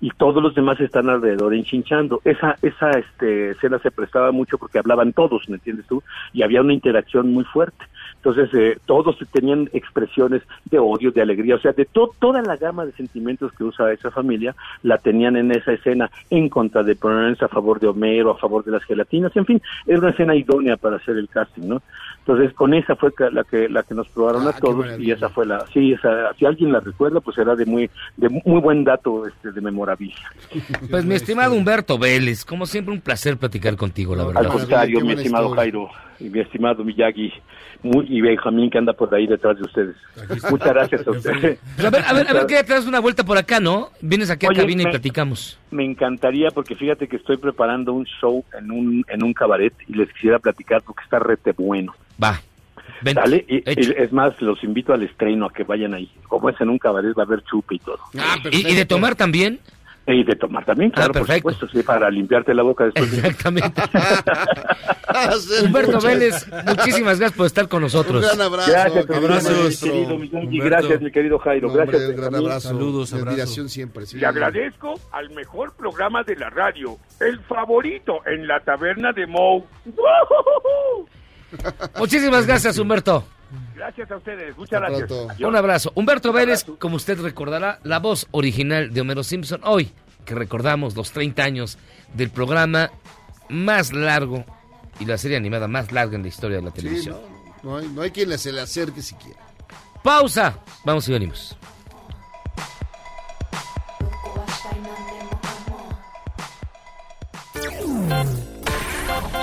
Y todos los demás están alrededor enchinchando. Esa, esa este, escena se prestaba mucho porque hablaban todos, ¿me entiendes tú? Y había una interacción muy fuerte. Entonces, eh, todos tenían expresiones de odio, de alegría, o sea, de to- toda la gama de sentimientos que usa esa familia, la tenían en esa escena en contra de ponerse a favor de Homero, a favor de las gelatinas, en fin, era una escena idónea para hacer el casting, ¿no? Entonces, con esa fue la que la que nos probaron a todos y esa fue la, sí, esa, si alguien la recuerda, pues era de muy de muy buen dato este de memorabilia. Pues mi estimado Humberto Vélez, como siempre un placer platicar contigo, la verdad. Al contrario, mi estimado Jairo y mi estimado Miyagi muy, y Benjamín que anda por ahí detrás de ustedes. Muchas gracias a ustedes. A ver, a ver, a ver que te das una vuelta por acá, ¿no? Vienes aquí a Oye, cabina y me- platicamos. Me encantaría porque fíjate que estoy preparando un show en un en un cabaret y les quisiera platicar porque está rete bueno. Va. Dale, y, y es más, los invito al estreno a que vayan ahí. Como es en un cabaret, va a haber chupe y todo. ¿Y, y de tomar también? Y de tomar también, claro, por perfecto. supuesto, sí, para limpiarte la boca después. de- Exactamente. Humberto Vélez, muchísimas gracias por estar con nosotros. Un gran abrazo. Gracias, querido abrazos, maestro. querido Miyagi, gracias, mi querido Jairo, No, gracias, un gran abrazo. Saludos, abrazos. admiración siempre. sí. Le agradezco al mejor programa de la radio, el favorito en la taberna de Moe. Muchísimas gracias, Humberto. Gracias a ustedes, muchas gracias. Adiós. Un abrazo. Humberto Vélez, como usted recordará, la voz original de Homero Simpson, hoy que recordamos los 30 años del programa más largo y la serie animada más larga en la historia de la Sí, televisión. no, no hay, no hay quien le- se le acerque siquiera. Pausa. Vamos y venimos.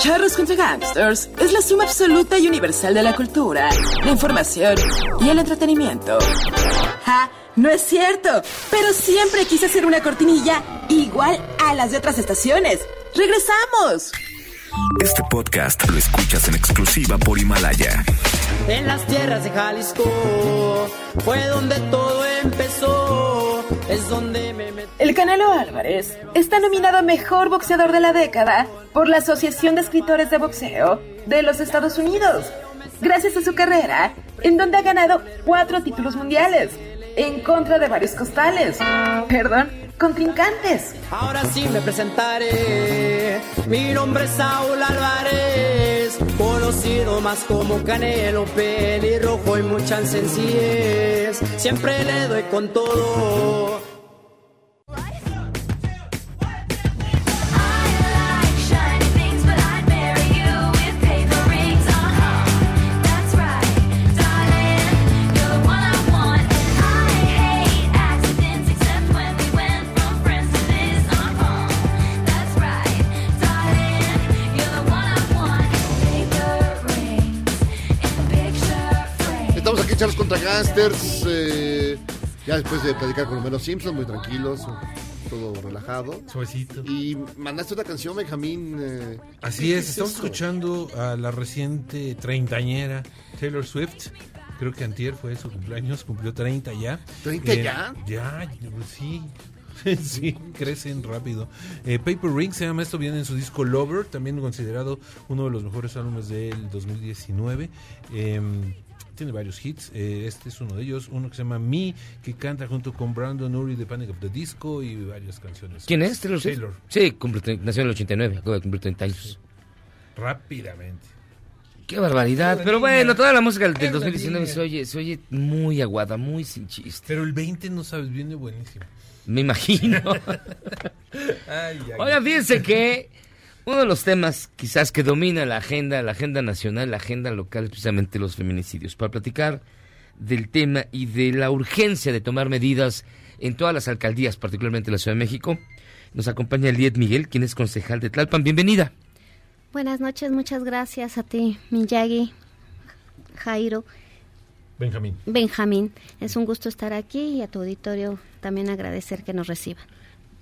Charros contra Gangsters es la suma absoluta y universal de la cultura, la información y el entretenimiento. ¡Ja! No es cierto, pero siempre quise hacer una cortinilla igual a las de otras estaciones. ¡Regresamos! Este podcast lo escuchas en exclusiva por Himalaya. En las tierras de Jalisco fue donde todo empezó. El Canelo Álvarez está nominado a Mejor Boxeador de la Década por la Asociación de Escritores de Boxeo de los Estados Unidos, gracias a su carrera, en donde ha ganado cuatro títulos mundiales, en contra de varios costales, perdón, contrincantes. Ahora sí me presentaré. Mi nombre es Saúl Álvarez, conocido más como Canelo, pelirrojo y mucha sencillez. Siempre le doy con todo. Charles contra Gangsters. eh, ya después de platicar con Homero Simpson, muy tranquilos, todo relajado. Suavecito. Y mandaste otra canción, Benjamín. eh, Así ¿qué es, estamos esto? escuchando a la reciente treintañera Taylor Swift. Creo que antier fue su cumpleaños, cumplió 30 ya. Eh, ¿30 ya? Ya, pues sí. sí, crecen rápido. Eh, Paper Ring se llama esto, viene en su disco Lover, también considerado uno de los mejores álbumes del 2019. Em, tiene varios hits, eh, este es uno de ellos, uno que se llama Me, que canta junto con Brandon Urie de Panic of the Disco y varias canciones. ¿Quién es? Taylor? Taylor. Sí, cumple nació en el 89, acaba de cumplir 30 años. Rápidamente. Qué barbaridad. Pero niña. bueno, toda la música del, del Qué 2019 niña. se oye, se oye muy aguada, muy sin chiste. Pero el 20 no sabes, viene buenísimo. Me imagino. Ay, ay, Oigan, fíjense que uno de los temas quizás que domina la agenda, la agenda nacional, la agenda local, es precisamente los feminicidios. Para platicar del tema y de la urgencia de tomar medidas en todas las alcaldías, particularmente en la Ciudad de México, nos acompaña Liet Miguel, quien es concejal de Tlalpan. Bienvenida. Buenas noches, muchas gracias a ti, Miyagi, Jairo, Benjamín. Benjamín. Es un gusto estar aquí y a tu auditorio también agradecer que nos reciban.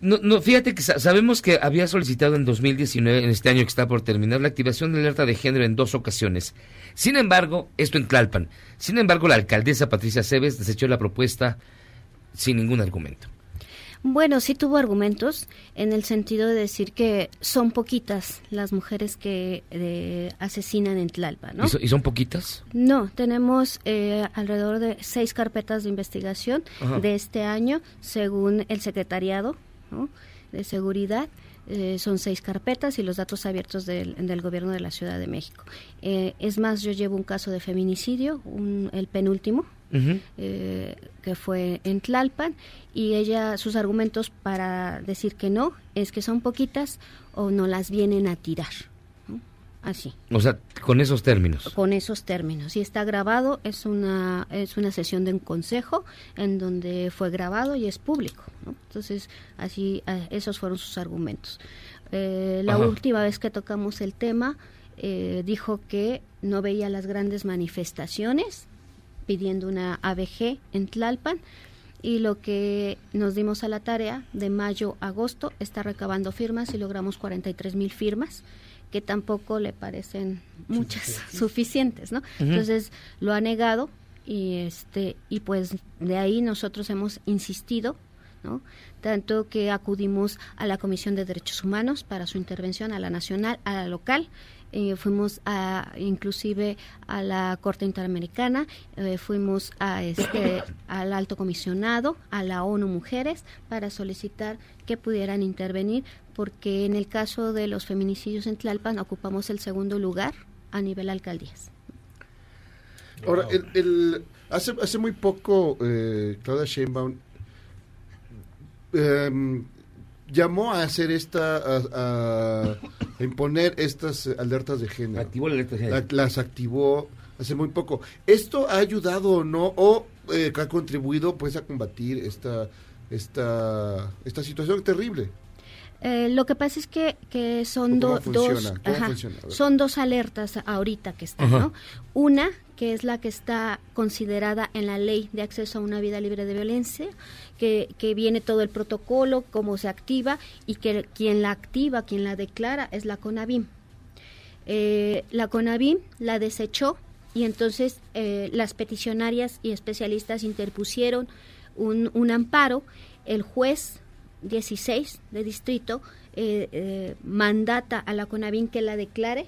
No, no, fíjate que sa- sabemos que había solicitado en 2019, en este año que está por terminar, la activación de alerta de género en dos ocasiones. Sin embargo, esto en Tlalpan. Sin embargo, la alcaldesa Patricia Cebes desechó la propuesta sin ningún argumento. Bueno, sí tuvo argumentos en el sentido de decir que son poquitas las mujeres que eh, asesinan en Tlalpan, ¿no? ¿Y, so- y son poquitas? No, tenemos eh, alrededor de seis carpetas de investigación Ajá. de este año, según el secretariado ¿no? de seguridad. eh, son seis carpetas y los datos abiertos del, del gobierno de la Ciudad de México. Eh, es más, yo llevo un caso de feminicidio, un- el penúltimo, eh, que fue en Tlalpan y ella sus argumentos para decir que no es que son poquitas o no las vienen a tirar. Así O sea, con esos términos. con esos términos y está grabado es una es una sesión de un consejo en donde fue grabado y es público ¿no? entonces así eh, esos fueron sus argumentos Eh, la Ajá. última vez que tocamos el tema eh, dijo que no veía las grandes manifestaciones pidiendo una ABG en Tlalpan y lo que nos dimos a la tarea de mayo a agosto está recabando firmas y logramos 43 mil firmas que tampoco le parecen muchas suficientes, ¿no? Entonces lo ha negado y este y pues de ahí nosotros hemos insistido ¿no? Tanto que acudimos a la Comisión de Derechos Humanos para su intervención, a la nacional, a la local, eh, fuimos a, inclusive a la Corte Interamericana, eh, fuimos a este, al Alto Comisionado, a la ONU Mujeres, para solicitar que pudieran intervenir, porque en el caso de los feminicidios en Tlalpan ocupamos el segundo lugar a nivel alcaldías. Ahora, el, el- hace, hace muy poco, eh, Claudia Sheinbaum em, llamó a hacer esta, a, imponer estas alertas de género. Activó la alerta de género. La- las activó hace muy poco. ¿Esto ha ayudado o no? ¿O eh, ha contribuido pues a combatir esta, esta, esta situación terrible? Eh, lo que pasa es que, que son dos son dos alertas ahorita que están. ¿no? Una que es la que está considerada en la ley de acceso a una vida libre de violencia, que, que viene todo el protocolo, cómo se activa y que quien la activa, quien la declara es la CONAVIM. Eh, la CONAVIM la desechó y entonces eh, las peticionarias y especialistas interpusieron un, un amparo. El juez 16 de distrito eh, eh, mandata a la CONAVIM que la declare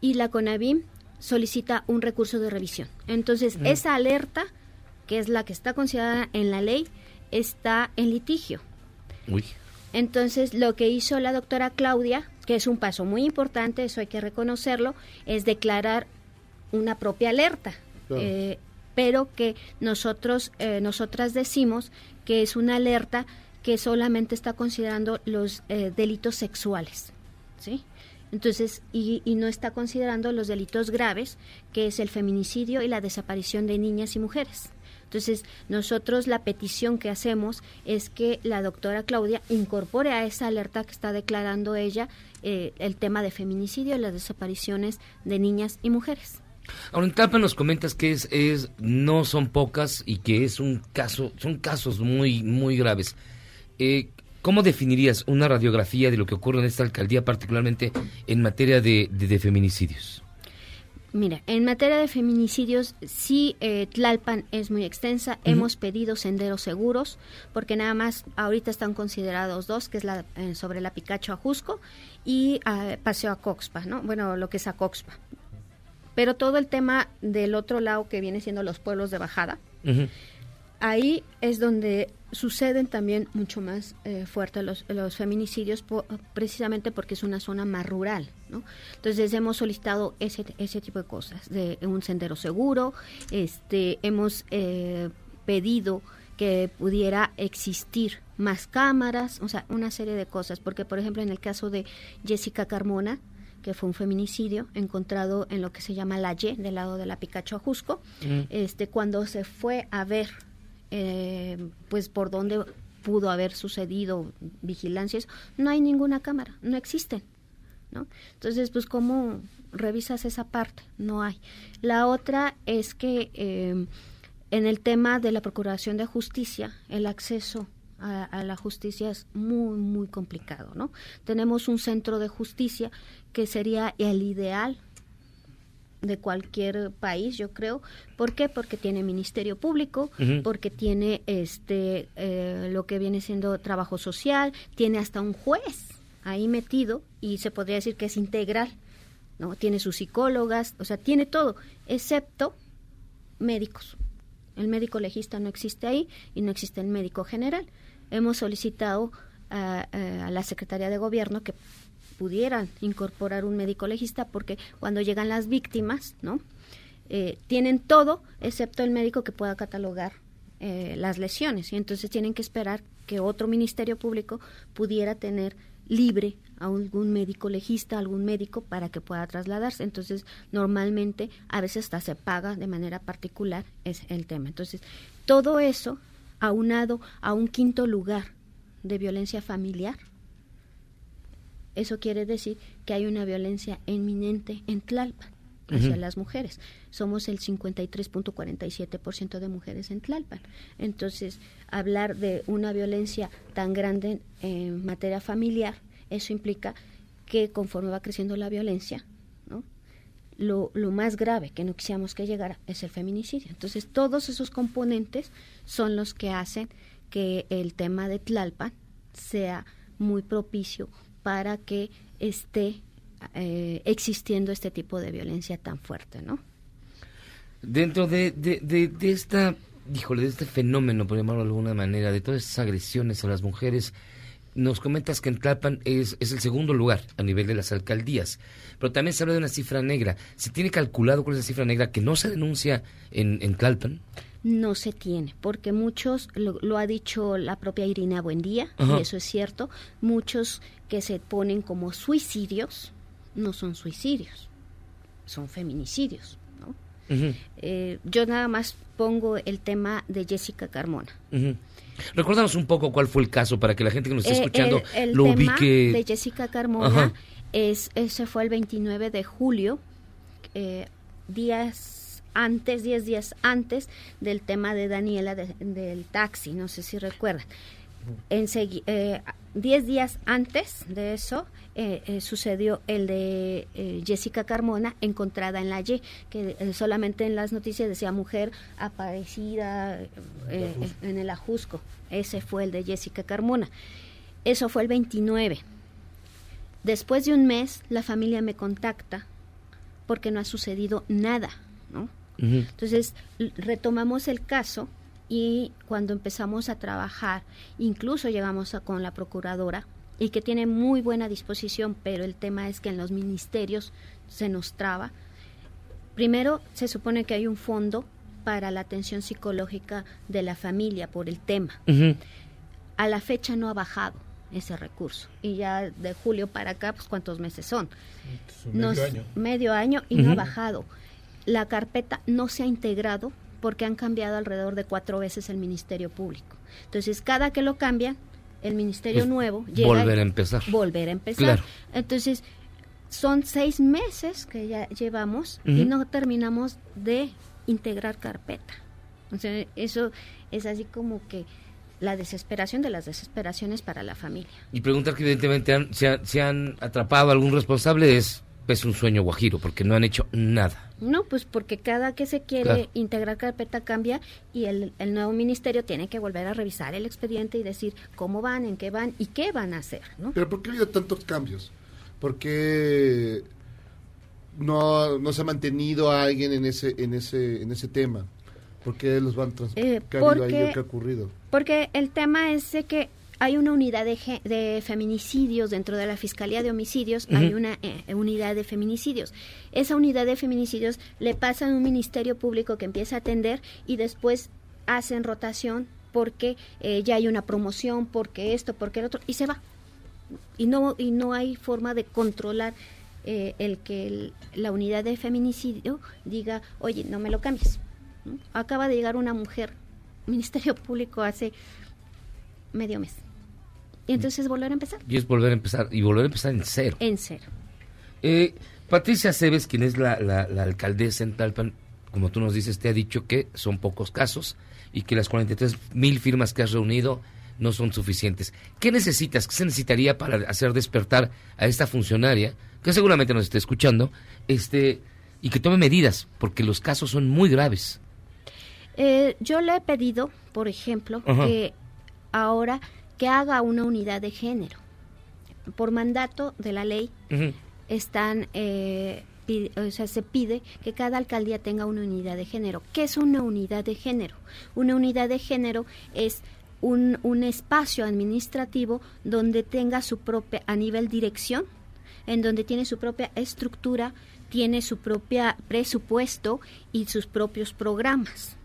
y la CONAVIM solicita un recurso de revisión. Entonces, Mm. esa alerta, que es la que está considerada en la ley, está en litigio. Uy. Entonces, lo que hizo la doctora Claudia, que es un paso muy importante, eso hay que reconocerlo, es declarar una propia alerta. Claro. Eh, pero que nosotros, eh, nosotras decimos que es una alerta que solamente está considerando los eh, delitos sexuales, ¿sí? Entonces, y, y no está considerando los delitos graves, que es el feminicidio y la desaparición de niñas y mujeres. Entonces, nosotros la petición que hacemos es que la doctora Claudia incorpore a esa alerta que está declarando ella eh, el tema de feminicidio y las desapariciones de niñas y mujeres. Ahora en Tlalpan nos comentas que es, es no son pocas y que es un caso, son casos muy muy graves. Eh, ¿Cómo definirías una radiografía de lo que ocurre en esta alcaldía, particularmente en materia de, de- de feminicidios? Mira, en materia de feminicidios, sí, eh, Tlalpan es muy extensa. Hemos pedido senderos seguros, porque nada más ahorita están considerados dos, que es la eh, sobre la Picacho a Jusco y ah, Paseo a Coxpa, ¿no? Bueno, lo que es a Coxpa. Pero todo el tema del otro lado, que viene siendo los pueblos de bajada, ahí es donde suceden también mucho más eh, fuerte los, los feminicidios po- precisamente porque es una zona más rural ¿no? entonces hemos solicitado ese, ese tipo de cosas de un sendero seguro este hemos eh, pedido que pudiera existir más cámaras o sea una serie de cosas porque por ejemplo en el caso de Jessica Carmona que fue un feminicidio encontrado en lo que se llama la Y, del lado de la Picacho a Jusco, Mm. este, cuando se fue a ver eh, pues por dónde pudo haber sucedido vigilancias, no hay ninguna cámara, no existen. ¿no? Entonces, pues, ¿cómo revisas esa parte? No hay. La otra es que eh, en el tema de la Procuración de Justicia, el acceso a, a la justicia es muy, muy complicado, ¿no? Tenemos un centro de justicia que sería el ideal de cualquier país, yo creo. ¿Por qué? Porque tiene ministerio público, porque tiene este eh, lo que viene siendo trabajo social, tiene hasta un juez ahí metido y se podría decir que es integral, ¿no? Tiene sus psicólogas, o sea, tiene todo, excepto médicos. El médico legista no existe ahí y no existe el médico general. Hemos solicitado a, a la Secretaría de Gobierno que pudieran incorporar un médico legista porque cuando llegan las víctimas, ¿no? Eh, tienen todo excepto el médico que pueda catalogar eh, las lesiones y entonces tienen que esperar que otro ministerio público pudiera tener libre a algún médico legista, algún médico para que pueda trasladarse. Entonces, normalmente, a veces hasta se paga de manera particular es el tema. Entonces, todo eso aunado a un quinto lugar de violencia familiar, eso quiere decir que hay una violencia inminente en Tlalpan hacia las mujeres. Somos el 53.47% de mujeres en Tlalpan. Entonces, hablar de una violencia tan grande en materia familiar, eso implica que conforme va creciendo la violencia, ¿no? lo, lo más grave que no quisiéramos que llegara es el feminicidio. Entonces, todos esos componentes son los que hacen que el tema de Tlalpan sea muy propicio para que esté eh, existiendo este tipo de violencia tan fuerte, ¿no? Dentro de, de, de, esta, de este fenómeno, por llamarlo de alguna manera, de todas esas agresiones a las mujeres, nos comentas que en Tlalpan es, es el segundo lugar a nivel de las alcaldías, pero también se habla de una cifra negra. ¿Se tiene calculado cuál es la cifra negra que no se denuncia en, en Tlalpan? No se tiene, porque muchos, lo, lo ha dicho la propia Irina Buendía, Ajá. y eso es cierto, muchos que se ponen como suicidios no son suicidios, son feminicidios. ¿no? Eh, yo nada más pongo el tema de Jessica Carmona. ujú. Recuérdanos un poco cuál fue el caso para que la gente que nos esté Eh, escuchando el, el lo tema ubique. de Jessica Carmona Ajá. es ese fue el 29 de julio, eh, días antes, 10 días antes del tema de Daniela de- del taxi, no sé si recuerdan. Ensegui- eh, 10 días antes de eso eh, eh, sucedió el de eh, Jessica Carmona encontrada en la Y, que eh, solamente en las noticias decía mujer aparecida en el Ajusco. Ese fue el de Jessica Carmona. Eso fue el 29. Después de un mes, la familia me contacta porque no ha sucedido nada, Entonces, retomamos el caso y cuando empezamos a trabajar, incluso llegamos a- con la procuradora y que tiene muy buena disposición, pero el tema es que en los ministerios se nos traba. Primero, se supone que hay un fondo para la atención psicológica de la familia por el tema. A la fecha no ha bajado ese recurso. Y ya de julio para acá, pues cuántos meses son. medio Nos- año. medio año y no ha bajado. La carpeta no se ha integrado porque han cambiado alrededor de cuatro veces el Ministerio Público. Entonces, cada que lo cambian, el Ministerio Pues, nuevo llega volver a empezar. Volver a empezar. Claro. Entonces, son seis meses que ya llevamos y no terminamos de integrar carpeta. O sea, eso es así como que la desesperación de las desesperaciones para la familia. Y preguntar que evidentemente han- se, han, se han atrapado a algún responsable es, es un sueño guajiro, porque no han hecho nada. No, pues porque cada que se quiere Claro. integrar carpeta cambia y el, el nuevo ministerio tiene que volver a revisar el expediente y decir cómo van, en qué van y qué van a hacer, ¿no? Pero ¿por qué ha habido tantos cambios? ¿Por qué no, no se ha mantenido a alguien en ese, en ese, en ese tema? ¿Por qué los van trans Eh, ¿Qué ha habido ahí porque- o qué ha ocurrido? Porque el tema es de que hay una unidad de, de feminicidios dentro de la Fiscalía de Homicidios, hay una eh, unidad de feminicidios. Esa unidad de feminicidios le pasa a un ministerio público que empieza a atender y después hacen rotación porque eh, ya hay una promoción, porque esto, porque el otro, y se va. Y no, y no hay forma de controlar eh, el que el- la unidad de feminicidio diga, oye, no me lo cambies. ¿no? Acaba de llegar una mujer, Ministerio Público hace medio mes. Y entonces volver a empezar Y es volver a empezar, y volver a empezar en cero. en cero. Eh, Patricia Cebes, quien es la, la- la alcaldesa en Talpan, como tú nos dices, te ha dicho que son pocos casos y que las 43 mil firmas que has reunido no son suficientes. ¿Qué necesitas? ¿Qué se necesitaría para hacer despertar a esta funcionaria, que seguramente nos esté escuchando, este, y que tome medidas, porque los casos son muy graves. Eh, yo le he pedido, por ejemplo, Ajá. que ahora que haga una unidad de género. Por mandato de la ley están, eh, o sea, se pide que cada alcaldía tenga una unidad de género. ¿Qué es una unidad de género? Una unidad de género es un, un espacio administrativo donde tenga su propia, a nivel dirección, en donde tiene su propia estructura, tiene su propia presupuesto y sus propios programas.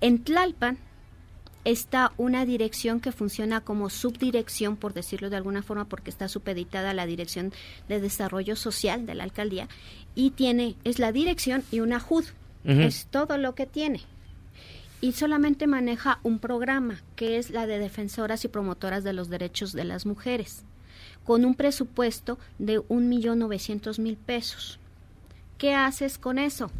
En Tlalpan está una dirección que funciona como subdirección, por decirlo de alguna forma, porque está supeditada a la Dirección de Desarrollo Social de la alcaldía, y tiene, es la dirección y una HUD. Es todo lo que tiene. Y solamente maneja un programa, que es la de defensoras y promotoras de los derechos de las mujeres, con un presupuesto de un millón novecientos mil pesos. ¿Qué haces con eso?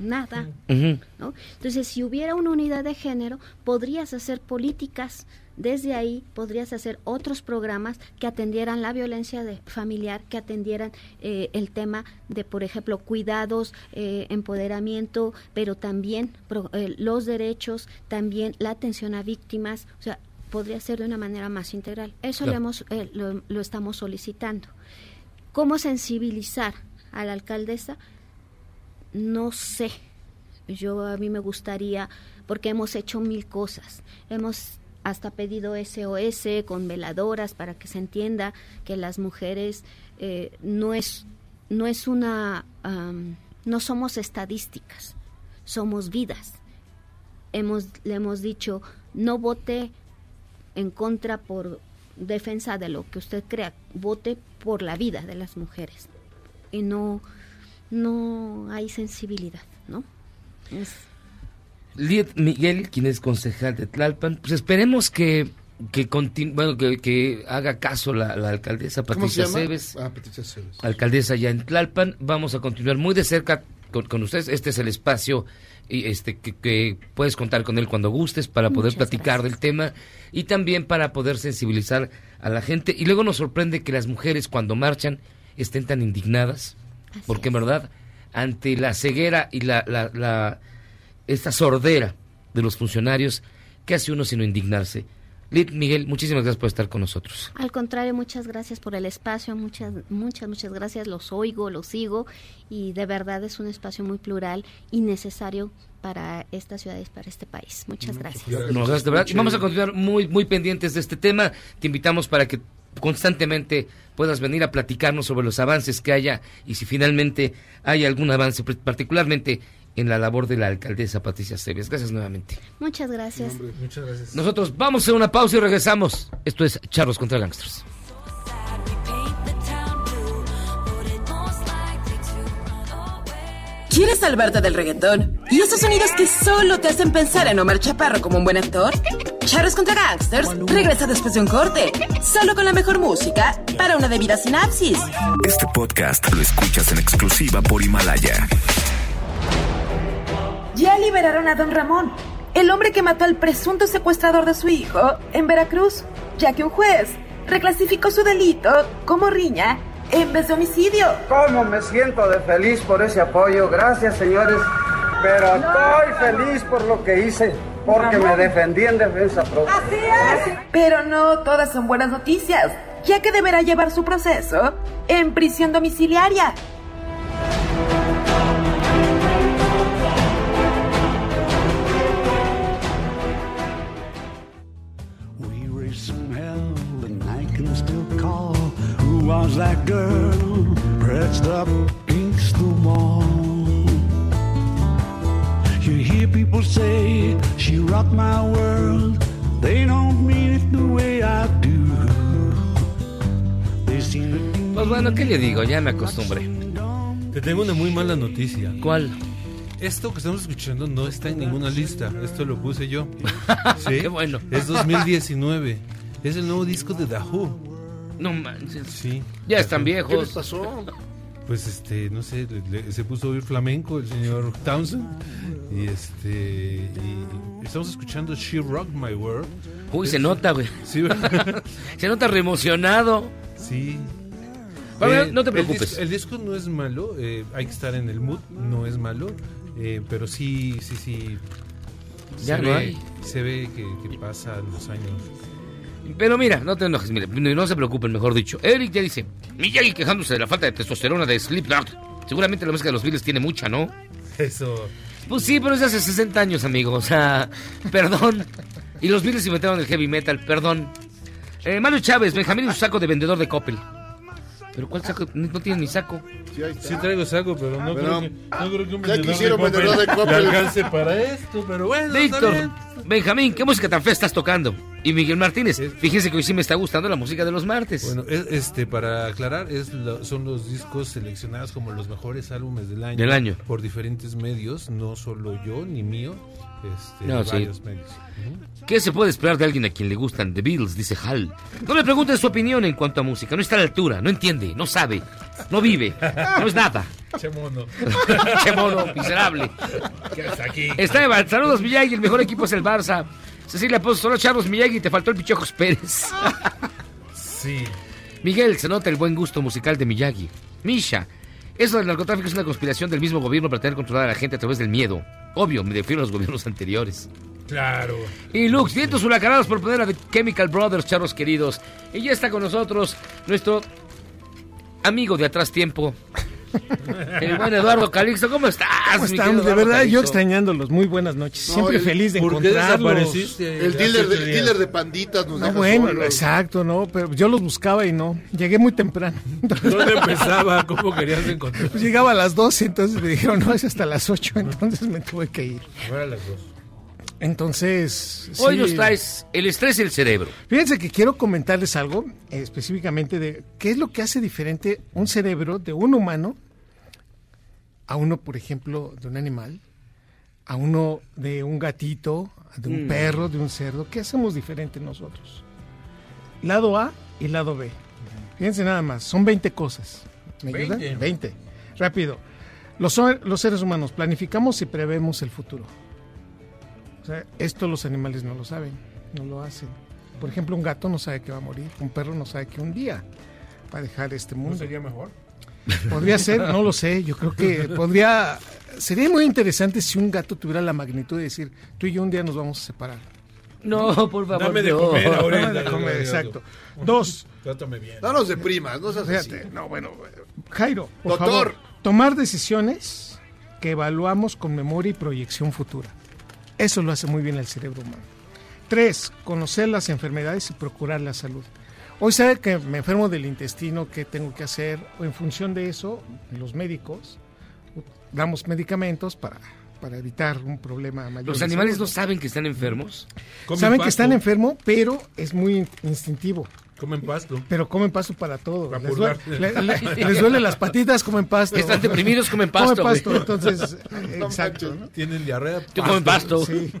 Nada. Entonces, si hubiera una unidad de género, podrías hacer políticas. Desde ahí podrías hacer otros programas que atendieran la violencia de- familiar, que atendieran eh, el tema de, por ejemplo, cuidados, eh, empoderamiento, pero también pro- eh, los derechos, también la atención a víctimas. O sea, podría ser de una manera más integral. Eso Claro. le hemos, eh, lo, lo estamos solicitando. ¿Cómo sensibilizar a la alcaldesa? No sé. Yo a mí me gustaría, porque hemos hecho mil cosas. Hemos hasta pedido SOS con veladoras para que se entienda que las mujeres eh, no es no es una no somos estadísticas, somos vidas. Hemos le hemos dicho no vote en contra por defensa de lo que usted crea, vote por la vida de las mujeres y no no hay sensibilidad, ¿no? Es- Liet Miguel, quien es concejal de Tlalpan, pues esperemos que que continu- bueno, que, que haga caso la, la alcaldesa ¿Cómo se Patricia? Cebes, Ah, Patricia Cebes. alcaldesa ya en Tlalpan. Vamos a continuar muy de cerca con, con ustedes. Este es el espacio y este que, que puedes contar con él cuando gustes para poder Muchas platicar del tema y también para poder sensibilizar a la gente. Y luego nos sorprende que las mujeres cuando marchan estén tan indignadas, porque en verdad ante la ceguera y la, la, la- esta sordera de los funcionarios, ¿qué hace uno sino indignarse? Lid Miguel, muchísimas gracias por estar con nosotros. Al contrario, muchas gracias por el espacio, muchas, muchas, muchas gracias. Los oigo, los sigo y de verdad es un espacio muy plural y necesario para esta ciudad y para este país. Muchas gracias. No, gracias, de verdad. Y vamos a continuar muy, muy pendientes de este tema. Te invitamos para que constantemente puedas venir a platicarnos sobre los avances que haya y si finalmente hay algún avance, pr- particularmente en la labor de la alcaldesa Patricia Cebes. Gracias nuevamente. Muchas gracias. Muchas gracias. Nosotros vamos a hacer una pausa y regresamos. Esto es Charlos contra Gangsters. ¿Quieres salvarte del reggaetón? ¿Y esos sonidos que solo te hacen pensar en Omar Chaparro como un buen actor? Charros contra Gangsters regresa después de un corte, solo con la mejor música para una debida sinapsis. Este podcast lo escuchas en exclusiva por Himalaya. Ya liberaron a Don Ramón, el hombre que mató al presunto secuestrador de su hijo en Veracruz, ya que un juez reclasificó su delito como riña en vez de homicidio. ¿Cómo me siento de feliz por ese apoyo? Gracias, señores. Pero estoy feliz por lo que hice, porque me defendí en defensa propia. Pero no todas son buenas noticias, ya que deberá llevar su proceso en prisión domiciliaria. Was that girl pressed up against the wall? You hear people say she rocked my world. They don't mean it the way I do. They seem to think Pues bueno, ¿qué le digo? Ya me acostumbré. Te tengo una muy mala noticia. ¿Cuál? Esto que estamos escuchando no está en ninguna lista. Esto lo puse yo. Qué bueno. Es 2019. Es el nuevo disco de The Who. No manches. Sí. Ya están viejos. ¿Qué les pasó? Pues este, no sé, le- le- se puso a oír flamenco el señor Townsend. Y este. Y estamos escuchando She Rocked My World. Uy, se nota, güey. Sí, ¿verdad? se nota re emocionado. Sí. Bueno, Eh, no te el preocupes. disco- El disco, no es malo, eh, hay que estar en el mood, no es malo, eh, pero sí, sí, sí. Ya se no ve, hay. Se ve que, que pasan los años. Pero mira, no te enojes, mira, no se preocupen, mejor dicho. Eric ya dice, Miyagi quejándose de la falta de testosterona de Slipknot. Seguramente la música de los Beatles tiene mucha, ¿no? Eso. Pues sí, pero es hace 60 años, amigo. O sea, perdón. Y los Beatles inventaron el heavy metal, perdón. Eh, Mario Chávez, Benjamín y su saco de vendedor de Coppel. ¿Pero cuál saco? No tiene ni saco. Sí traigo saco, pero no, Pero, creo, que, no creo que un ya Coppel vendedor de le alcance para esto, pero bueno, Víctor. Benjamín, ¿qué música tan fea estás tocando? Y Miguel Martínez, fíjense que hoy sí me está gustando la música de los martes. Bueno, es- este para aclarar, es lo- son los discos seleccionados como los mejores álbumes del año. Del año. Por diferentes medios, no solo yo ni mío, este, No, sí. varios medios. ¿Qué se puede esperar de alguien a quien le gustan The Beatles? Dice Hal. No le pregunten su opinión en cuanto a música. No está a la altura, no entiende, no sabe, no vive, no es nada. Che mono. che mono, miserable. ¿Qué haces aquí? Está Eva, saludos Miyagi, el mejor equipo es el Barça. Cecilia Pozo, solo Charlos Miyagi, te faltó el Pichojos Pérez. Sí. Miguel, se nota el buen gusto musical de Miyagi. Misha, eso del narcotráfico es una conspiración del mismo gobierno para tener controlada a la gente a través del miedo. Obvio, me refiero a los gobiernos anteriores. Claro. Y Lux, vientos huracanados por poner a The Chemical Brothers, charros queridos. Y ya está con nosotros nuestro amigo de atrás tiempo, el buen Eduardo Calixto. ¿Cómo estás? ¿Cómo querido De verdad, yo Calixto? extrañándolos. Muy buenas noches. No, Siempre el- feliz de ¿por qué encontrarlos. desapareciste El dealer de- el dealer de panditas nos No, bueno, solos. exacto, no, pero yo los buscaba y no. Llegué muy temprano. ¿Dónde empezaba? ¿Cómo querías encontrar? Pues llegaba a las 12, entonces me dijeron, no, es hasta las 8, entonces me tuve que ir. Ahora las dos. Entonces. Hoy sí. nos traes el estrés y el cerebro. Fíjense que quiero comentarles algo eh, específicamente de qué es lo que hace diferente un cerebro de un humano a uno, por ejemplo, de un animal, a uno de un gatito, de un Mm. perro, de un cerdo. ¿Qué hacemos diferente nosotros? Lado A y lado B. Fíjense nada más, son 20 cosas. ¿Me ayudan? 20. 20. Rápido. Los, los seres humanos planificamos y prevemos el futuro. Sea, esto los animales no lo saben, no lo hacen. Por ejemplo, un gato no sabe que va a morir, un perro no sabe que un día va a dejar este mundo. ¿No sería mejor? Podría ser, no lo sé, yo creo que podría... Sería muy interesante si un gato tuviera la magnitud de decir, tú y yo un día nos vamos a separar. No, por favor. Dame de no. comer ahorita. Dame de comer, exacto. Dos. Trátame bien. Danos de primas, no seas así. Fíjate, no, bueno, Jairo, por Doctor. favor, tomar decisiones que evaluamos con memoria y proyección futura. Eso lo hace muy bien el cerebro humano. Tres, conocer las enfermedades y procurar la salud. Hoy sabe que me enfermo del intestino, qué tengo que hacer, o en función de eso, los médicos damos medicamentos para, para evitar un problema mayor. ¿Los animales salud. no saben que están enfermos? Saben que están enfermos, pero es muy instintivo. Comen pasto. Pero comen pasto para todo. Para Les, duele, purgarse. le- le- les duelen las patitas, comen pasto. Están deprimidos, comen pasto, güey. entonces, eh, exacto. ¿no? Tienen diarrea. Tú comen pasto. Sí.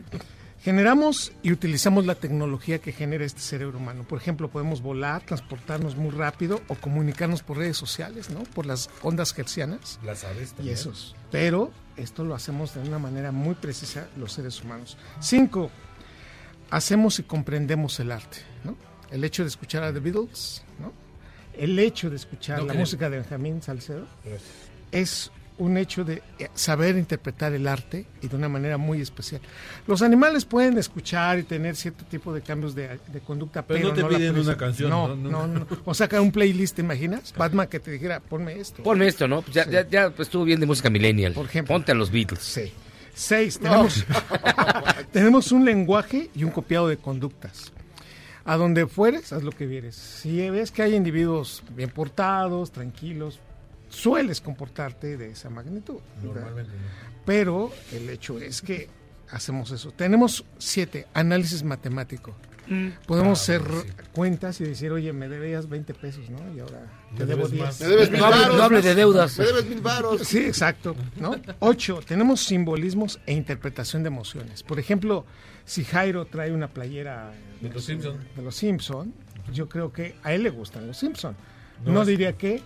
Generamos y utilizamos la tecnología que genera este cerebro humano. Por ejemplo, podemos volar, transportarnos muy rápido o comunicarnos por redes sociales, ¿no? Por las ondas hercianas. Las aves Y también. esos. Pero esto lo hacemos de una manera muy precisa los seres humanos. Cinco, hacemos y comprendemos el arte. El hecho de escuchar a The Beatles, ¿no? El hecho de escuchar No la creo. música de Benjamín Salcedo Gracias. es un hecho de eh, saber interpretar el arte y de una manera muy especial. Los animales pueden escuchar y tener cierto tipo de cambios de, de conducta, Pero pero, no te piden una canción, No, ¿no? no. O sacar un playlist, ¿te imaginas? Batman que te dijera, ponme esto. Ponme esto, ¿no? Pues ya, ya, ya pues, estuvo bien de música millennial. Por ejemplo. Ponte a los Beatles. Sí. Seis, tenemos, tenemos un lenguaje y un copiado de conductas. A donde fueres, haz lo que vieres. Si ves que hay individuos bien portados, tranquilos, sueles comportarte de esa magnitud. Normalmente no. Pero el hecho es que hacemos eso. Tenemos siete, análisis matemático. Mm. Podemos Ah, hacer sí. cuentas y decir, oye, me debías 20 pesos, ¿no? Y ahora te debo debes 10. más. Me debes mil No hable- varos. no hable de deudas. Me debes mil varos. Sí, exacto. ¿no? Ocho, tenemos simbolismos e interpretación de emociones. Por ejemplo, si Jairo trae una playera De los Simpson. de los Simpson, yo creo que a él le gustan los Simpson. No, No, es- diría que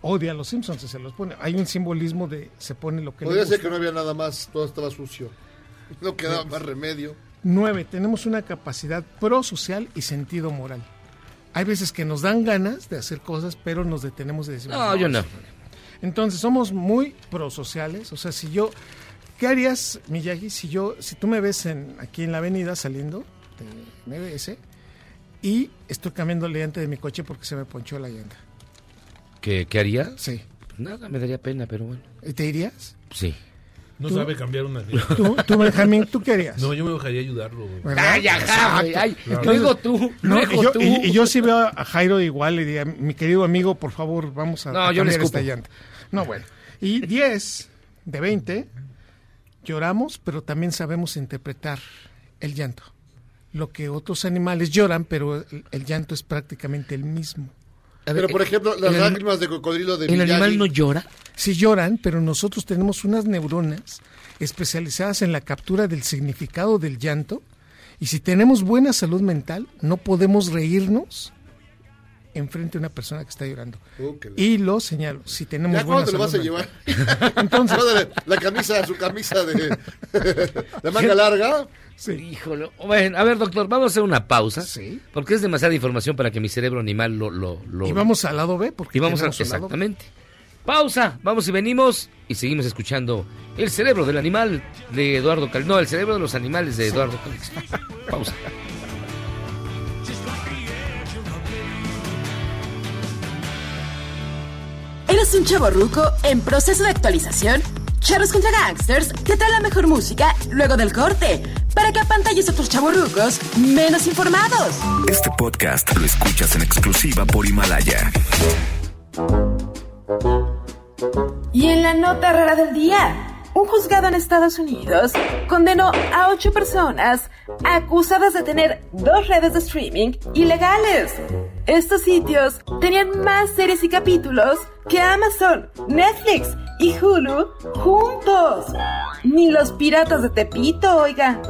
odia a los Simpsons si se los pone. Hay un simbolismo de se pone lo que Podría le ser gusta. que no había nada más, todo estaba sucio. No quedaba más remedio. Nueve, tenemos una capacidad prosocial y sentido moral. hay veces que nos dan ganas de hacer cosas, pero nos detenemos y decimos... No, yo no. Entonces somos muy prosociales. O sea, si yo... ¿Qué harías, Miyagi, si yo, si tú me ves en, aquí en la avenida saliendo de MBS y estoy cambiando la llanta de mi coche porque se me ponchó la llanta? ¿Qué, qué haría? Sí. Nada, me daría pena, pero bueno. ¿Y ¿Te irías? Sí. No ¿Tú? sabe cambiar una ¿Tú, tú, Benjamín, ¿tú qué harías? No, yo me dejaría ayudarlo. Ay, ajá, ay, Exacto. luego tú, No, y, yo, tú. y- y yo sí veo a Jairo igual y diría, mi querido amigo, por favor, vamos a, No, a yo le cambiar esta llanta. No, bueno. Y 10 de 20, lloramos, pero también sabemos interpretar el llanto. Lo que otros animales lloran, pero el, el llanto es prácticamente el mismo. Pero, por ejemplo, las lágrimas de cocodrilo de Miyagi. llora? Sí lloran, pero nosotros tenemos unas neuronas especializadas en la captura del significado del llanto. Y si tenemos buena salud mental, no podemos reírnos enfrente de una persona que está llorando. Uh, la- Y lo señalo, si tenemos ¿Ya buena cuándo te lo vas a llevar? Entonces, la camisa, su camisa de, de manga larga. Híjole. Bueno, a ver, doctor, vamos a hacer una pausa. Porque es demasiada información para que mi cerebro animal lo... lo, lo- y vamos al lado B, porque Y vamos a... B. Exactamente. Pausa, vamos y venimos y seguimos escuchando El cerebro del animal de Eduardo Cal... No, El cerebro de los animales de Eduardo Calixto. Pausa. ¿Eres un chavo ruco en proceso de actualización? Charros contra Gangsters te trae la mejor música luego del corte para que apantalles a otros chavos rucos menos informados. Este podcast lo escuchas en exclusiva por Himalaya. Y en la nota rara del día, un juzgado en Estados Unidos condenó a ocho personas acusadas de tener dos redes de streaming ilegales. Estos sitios tenían más series y capítulos que Amazon, Netflix y Hulu juntos. Ni los piratas de Tepito, oiga.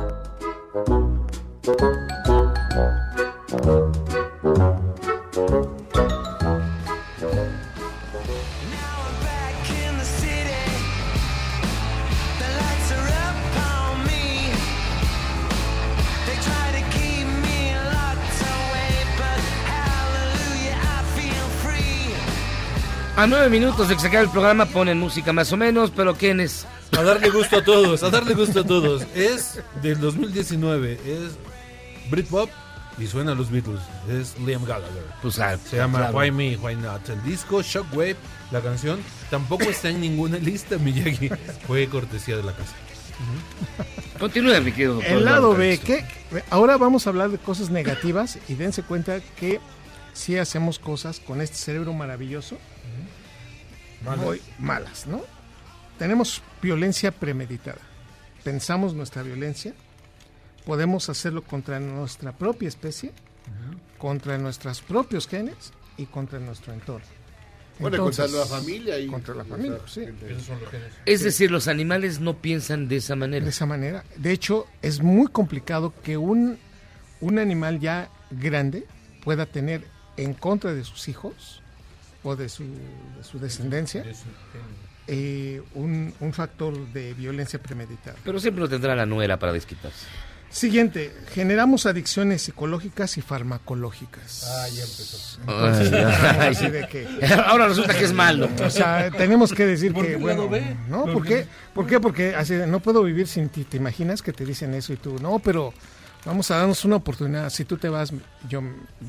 A nueve minutos de que se acabe el programa ponen música más o menos, pero ¿quién es? A darle gusto a todos, a darle gusto a todos. Es del 2019, es Britpop y suena a los Beatles. Es Liam Gallagher. Pues, ah, Se llama claro. Why Me, Why Not. El disco Shockwave, la canción, tampoco está en ninguna lista, Miyagi. Fue cortesía de la casa. Continúa, mi querido doctor. El lado B, que ahora vamos a hablar de cosas negativas y dense cuenta que si hacemos cosas con este cerebro maravilloso, Malas. muy malas, ¿no? Tenemos violencia premeditada. Pensamos nuestra violencia, podemos hacerlo contra nuestra propia especie, contra nuestros propios genes y contra nuestro entorno. Bueno, Entonces, contra la familia y contra la familia, sí. Es decir, los animales no piensan de esa manera. De esa manera. De hecho, es muy complicado que un, un animal ya grande pueda tener en contra de sus hijos o de su, de su descendencia eh, un, un factor de violencia premeditada. Pero siempre lo tendrá la nuera para desquitarse. Siguiente, generamos adicciones psicológicas y farmacológicas. Ah, ya empezó. Entonces, Ay, ay. así de que- Ahora resulta que es malo. O sea, tenemos que decir ¿Por que, bueno? ¿no? ¿Por ¿Por qué? ¿Por qué? Porque así, no puedo vivir sin ti. ¿Te imaginas que te dicen eso y tú, no, pero vamos a darnos una oportunidad. Si tú te vas, yo...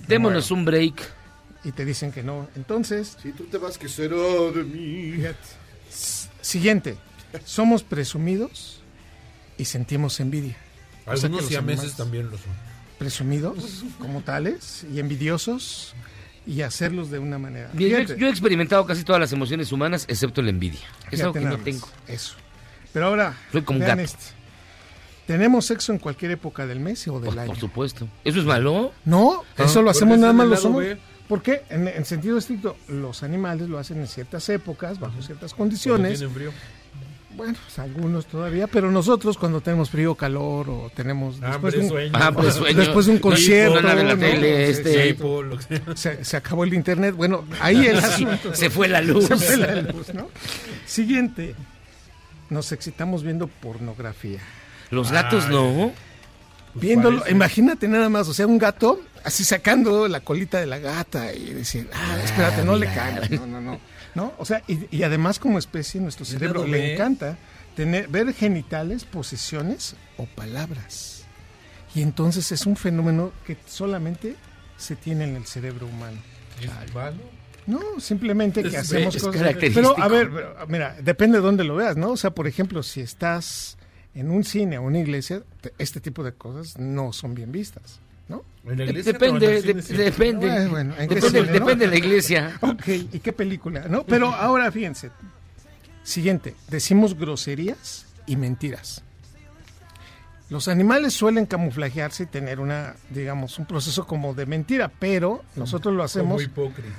Démonos muero". un break. Y te dicen que no. Entonces, Si tú te vas, que será de mí? siguiente, somos presumidos y sentimos envidia. O sea Algunos siameses también lo son. Presumidos como tales y envidiosos y hacerlos de una manera. Fíjate. yo he experimentado casi todas las emociones humanas, excepto la envidia. Es algo que no tengo. Eso. Pero ahora, Soy como un gato. este. ¿Tenemos sexo en cualquier época del mes o del Por, año? por supuesto. ¿Eso es malo? No, Ah, eso lo hacemos nada más los hombres. Porque en, en sentido estricto, los animales lo hacen en ciertas épocas, bajo ciertas condiciones. tienen frío. Bueno, pues, algunos todavía, pero nosotros cuando tenemos frío, calor o tenemos después Hambre, de un, sueño. Hambre, sueño. después de un Hipo, concierto, este- se, se acabó el internet. Bueno, ahí el asunto. Se fue la luz. Se fue la luz, ¿no? Siguiente, nos excitamos viendo pornografía. Los gatos no. Viéndolo, parece. imagínate nada más, o sea, un gato así sacando la colita de la gata y decir, ah, espérate, no le cambies, no, no, no. ¿No? O sea, y, y además como especie nuestro Es cerebro le encanta tener, ver genitales, posesiones o palabras. Y entonces es un fenómeno que solamente se tiene en el cerebro humano. ¿Es malo? No, simplemente que Es hacemos es cosas. Pero, a ver, pero, mira, depende de dónde lo veas, ¿no? O sea, por ejemplo, si estás en un cine o una iglesia, te- este tipo de cosas no son bien vistas, ¿no? En la iglesia Depende, de- depende. Bueno, bueno, ¿en qué Depende- cine, no? depende de la iglesia. Ok, ¿y qué película? ¿no? Pero ahora fíjense. Siguiente, decimos groserías y mentiras. Los animales suelen camuflajearse y tener una, digamos, un proceso como de mentira, pero nosotros lo hacemos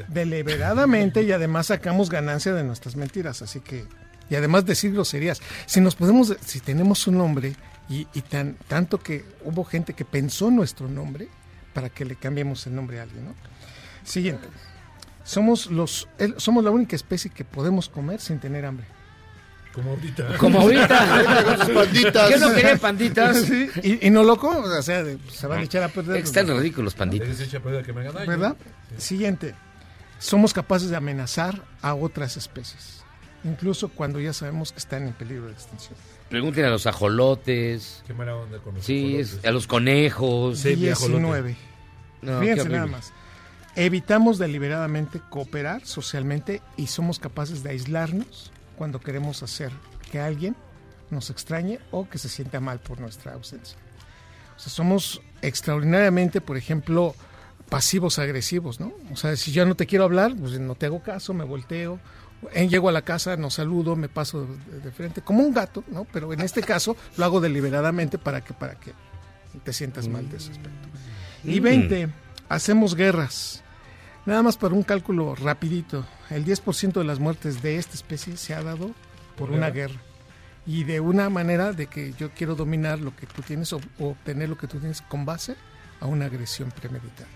deliberadamente y además sacamos ganancia de nuestras mentiras, así que y además decir groserías. Si nos podemos, si tenemos un nombre y, y tan tanto que hubo gente que pensó nuestro nombre para que le cambiemos el nombre a alguien, ¿no? Siguiente. Somos los, el- somos la única especie que podemos comer sin tener hambre. Como ahorita. Como ahorita. Los panditas. ¿Qué no querían panditas? Sí, y, y no loco, o sea, de- se van a echar a perder. Están ridículos, panditas. A perder que me. ¿Verdad? Siguiente. Somos capaces de amenazar a otras especies, incluso cuando ya sabemos que están en peligro de extinción. Pregunten a los ajolotes. Qué mala onda con los Sí, ajolotes. a los conejos. 19. No, Fíjense nada más. Evitamos deliberadamente cooperar socialmente y somos capaces de aislarnos cuando queremos hacer que alguien nos extrañe o que se sienta mal por nuestra ausencia. O sea, somos extraordinariamente, por ejemplo, pasivos agresivos, ¿no? O sea, si yo no te quiero hablar, pues no te hago caso, me volteo, llego a la casa, no saludo, me paso de, frente, como un gato, ¿no? Pero en este caso lo hago deliberadamente para que, para que te sientas mal de ese aspecto. Y Mm. 20, hacemos guerras. Nada más para un cálculo rapidito, el 10% de las muertes de esta especie se ha dado por una ¿Guerra? Y de una manera de que yo quiero dominar lo que tú tienes o obtener lo que tú tienes con base a una agresión premeditada.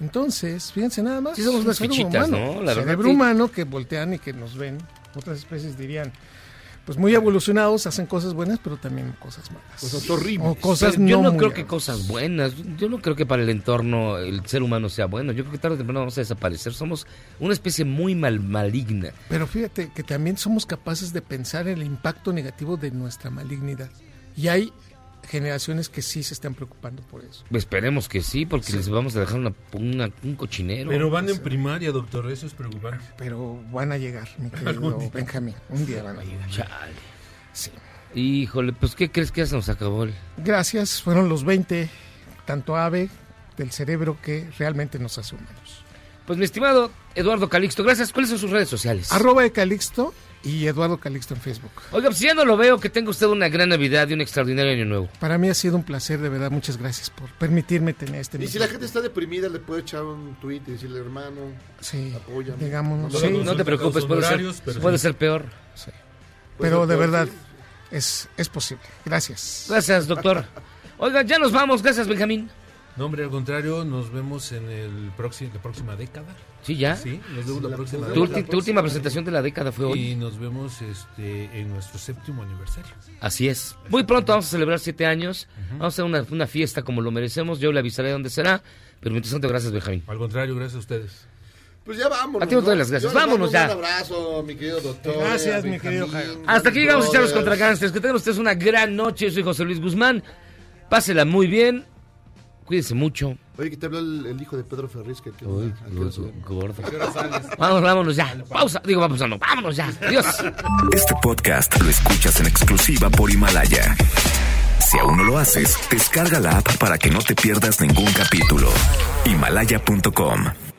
Entonces, fíjense nada más. Sí somos un unas cerebro fichitas, humano, ¿no? La cerebro humano que voltean y que nos ven. Otras especies dirían, pues muy evolucionados, hacen cosas buenas, pero también cosas malas. Cosas horribles. O cosas Pero yo no no muy creo que cosas buenas. Yo no creo que para el entorno el ser humano sea bueno. Yo creo que tarde o temprano vamos a desaparecer. Somos una especie muy mal maligna. Pero fíjate que también somos capaces de pensar en el impacto negativo de nuestra malignidad. Y hay generaciones que sí se están preocupando por eso. Esperemos que sí, porque les vamos a dejar una, una- un cochinero. Pero van en primaria, doctor, eso es preocupante. Pero van a llegar, mi querido. Benjamín. Un día van a llegar. Chale. Sí. Híjole, pues ¿qué crees que ya se nos acabó? el- Gracias, fueron los 20, tanto ave del cerebro que realmente nos hace humanos. Pues mi estimado Eduardo Calixto, gracias. ¿Cuáles son sus redes sociales? Arroba de Calixto y Eduardo Calixto en Facebook. Oiga, pues ya no lo veo, que tenga usted una gran Navidad y un extraordinario Año Nuevo. Para mí ha sido un placer, de verdad. Muchas gracias por permitirme tener este Y si la gente está deprimida, le puede echar un tweet y decirle, hermano, Sí, apóyame. digámonos, No, sí. no, No te preocupes, puede ser, honorarios, pero puede sí. ser peor. Pero de verdad, es, es posible. Gracias. Gracias, doctor. Oiga, ya nos vamos. Gracias, Benjamín. No, hombre, al contrario, nos vemos en el próximo, la próxima década. Sí, ya. Sí, nos vemos la próxima Tu, década. ulti- tu última presentación de la década fue hoy. Y nos vemos este, en nuestro séptimo aniversario. Así es. Muy pronto vamos a celebrar siete años. Vamos a hacer una, una fiesta como lo merecemos. Yo le avisaré dónde será. Pero mientras tanto, gracias, Benjamín. Al contrario, gracias a ustedes. Pues ya vámonos. A ti ¿no? las gracias. Yo Vámonos ya. Un abrazo, mi querido doctor. Gracias, mi Benjamín, querido Jairo. Hasta aquí llegamos a brothers. contra gánsteres. Que tengan ustedes una gran noche. Yo soy José Luis Guzmán. Pásela muy bien. Cuídense mucho. Oye, que te habló el, el hijo de Pedro Ferriz. Que, que Uy, ¿a qué gordo. Vamos, vámonos ya. Pausa. Digo, vamos, no. Vámonos ya. Adiós. Este podcast lo escuchas en exclusiva por Himalaya. Si aún no lo haces, descarga la app para que no te pierdas ningún capítulo. Himalaya.com